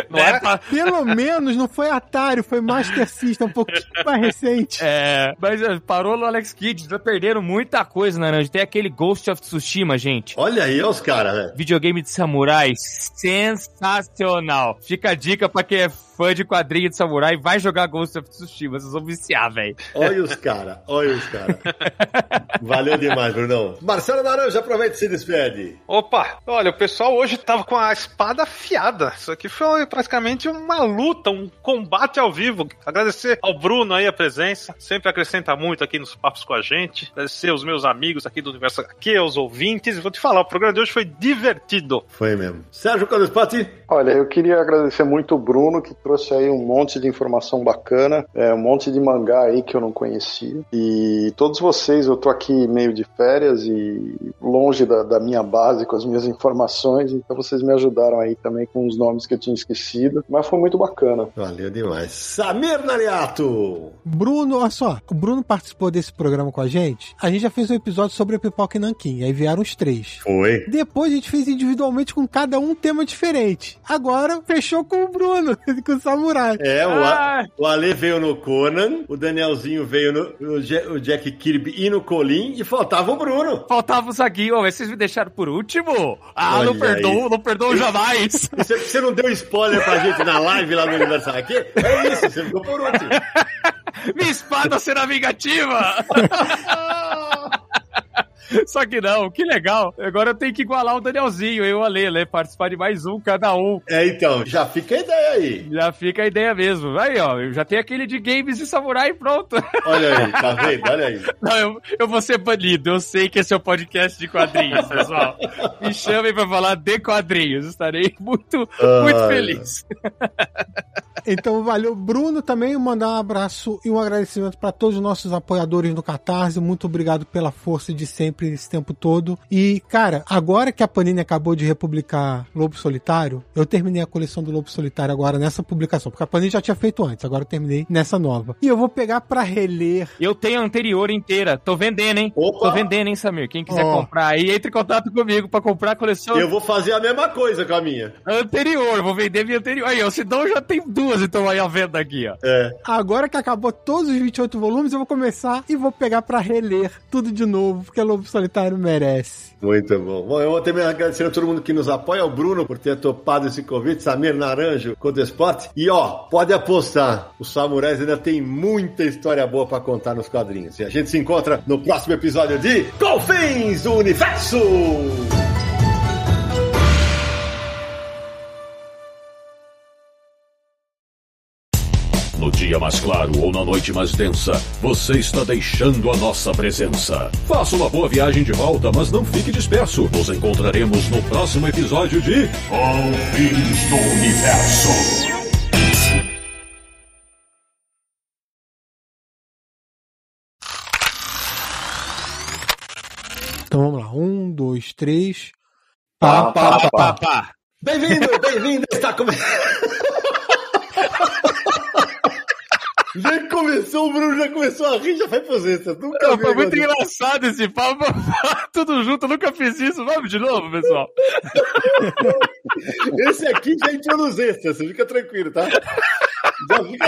Não Né, é? Pelo menos não foi Atari, foi Master System, um pouquinho mais recente. É, mas é, parou no Alex Kidd, já perderam muita coisa, né? Tem aquele Ghost of Tsushima, gente. Olha aí, os caras, velho. Videogame de samurai sensacional. Fica a dica pra quem é fã de quadrinho de samurai, vai jogar Ghost of Tsushima, vocês vão viciar, velho. Olha os caras, olha os caras. Valeu demais, Brunão. Marcelo Naranja, aproveita e se despede. Opa, olha, o pessoal hoje tava com a espada afiada. Isso aqui foi praticamente uma luta, um combate ao vivo. Agradecer ao Bruno aí a presença, sempre acrescenta muito aqui nos papos com a gente. Agradecer aos meus amigos aqui do Universo HQ, aos ouvintes. Vou te falar, o programa de hoje foi divertido. Foi mesmo. Sérgio Carlos Patti. Olha, eu queria agradecer muito o Bruno, que trouxe aí um monte de informação bacana, é, um monte de mangá aí que eu não conhecia. E todos vocês, eu tô aqui meio de férias e longe da, da minha base com as minhas informações, então vocês me ajudaram aí também com os nomes que eu tinha esquecido, mas foi muito bacana. Valeu demais. Samir Nariato. Bruno, olha só, o Bruno participou desse programa com a gente. A gente já fez um episódio sobre a pipoca e nanquim, aí vieram os três. Foi. Depois a gente fez individualmente com cada um um tema diferente. Agora fechou com o Bruno, com o Samurai. É, o, Ah. O Ale veio no Conan, o Danielzinho veio no o Ja- o Jack Kirby e no Colin, e faltava o Bruno. Faltava o Zaguinho, mas vocês me deixaram por último? Ah, Olha não perdoo, aí. não perdoo jamais. Você, você não deu spoiler pra gente na live lá no aniversário aqui? É isso, você ficou por último. Minha espada será vingativa! Só que não, que legal. Agora eu tenho que igualar o Danielzinho, eu e o Ale, né? Participar de mais um, cada um. É, então, já fica a ideia aí. Já fica a ideia mesmo. Aí, ó, eu já tenho aquele de games de samurai pronto. Olha aí, tá vendo? Olha aí. Não, eu, eu vou ser banido. Eu sei que esse é o podcast de quadrinhos, pessoal. Me chamem pra falar de quadrinhos. Estarei muito, muito Ai. feliz. Então, valeu, Bruno, também mandar um abraço e um agradecimento para todos os nossos apoiadores no Catarse. Muito obrigado pela força de sempre esse tempo todo. E, cara, agora que a Panini acabou de republicar Lobo Solitário, eu terminei a coleção do Lobo Solitário agora nessa publicação, porque a Panini já tinha feito antes, agora eu terminei nessa nova. E eu vou pegar para reler. Eu tenho a anterior inteira. Tô vendendo, hein? Opa! Tô vendendo, hein, Samir? Quem quiser Ó. comprar aí, entre em contato comigo pra comprar a coleção Eu vou fazer a mesma coisa com a minha. anterior. Vou vender minha anterior. Aí, ó, se não, já tem duas, então aí a venda aqui, ó. É. Agora que acabou todos os 28 volumes, eu vou começar e vou pegar para reler tudo de novo, porque Lobo Solitário merece. Muito bom. Bom, eu vou também agradecer a todo mundo que nos apoia, ao Bruno por ter topado esse convite, Samir Naranjo, Code Esporte. E ó, pode apostar, os Samurais ainda tem muita história boa pra contar nos quadrinhos. E a gente se encontra no próximo episódio de Confins do Universo! Dia mais claro ou na noite mais densa, você está deixando a nossa presença. Faça uma boa viagem de volta, mas não fique disperso. Nos encontraremos no próximo episódio de Confins do Universo. Então vamos lá. Um, dois, três. Pá, pá, pá. Pá, pá. Bem-vindo, bem-vindo! Está começando. Já começou, o Bruno já começou a rir, já foi poseta. Nunca Não, foi muito engraçado esse papo. Tudo junto, eu nunca fiz isso. Vamos de novo, pessoal. Esse aqui já entrou nos extras, você fica tranquilo, tá? Já fica.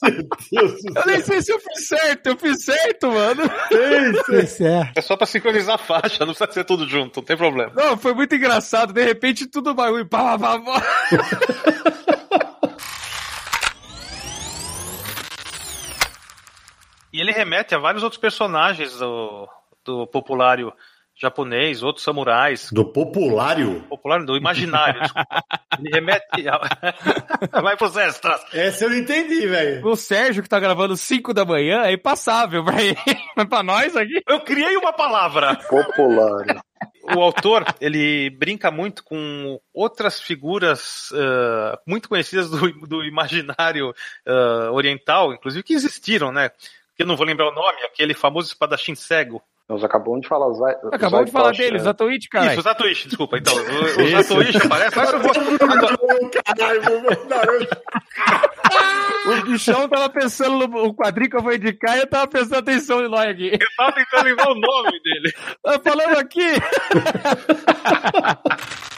Meu Deus do Eu nem sei se eu fiz certo. Eu fiz certo, mano. Foi certo. É só pra sincronizar a faixa, não precisa ser tudo junto, não tem problema. Não, foi muito engraçado. De repente, tudo bagulho. Pá, pá, pá. E ele remete a vários outros personagens do, do populário japonês, outros samurais. Do populário? Popular, do imaginário. Ele remete. A... Vai pros extras. Essa eu não entendi, velho. O Sérgio, que tá gravando 5 da manhã, é impassável pra ele. Mas pra nós aqui. Eu criei uma palavra. Popular. O autor, ele brinca muito com outras figuras ah, muito conhecidas do, do imaginário ah, oriental, inclusive que existiram, né? Que eu não vou lembrar o nome, aquele famoso espadachim cego. Nós acabamos de falar. Zai, Acabamos de falar dele, né? Zatoichi, cara. Isso, o Zatoichi, desculpa. Então, o, o Zatoichi aparece. Agora eu vou-. O bichão tava pensando no o quadrinho que eu vou indicar e eu tava prestando atenção em nós aqui. Eu tava tentando lembrar o nome dele. Tá falando aqui.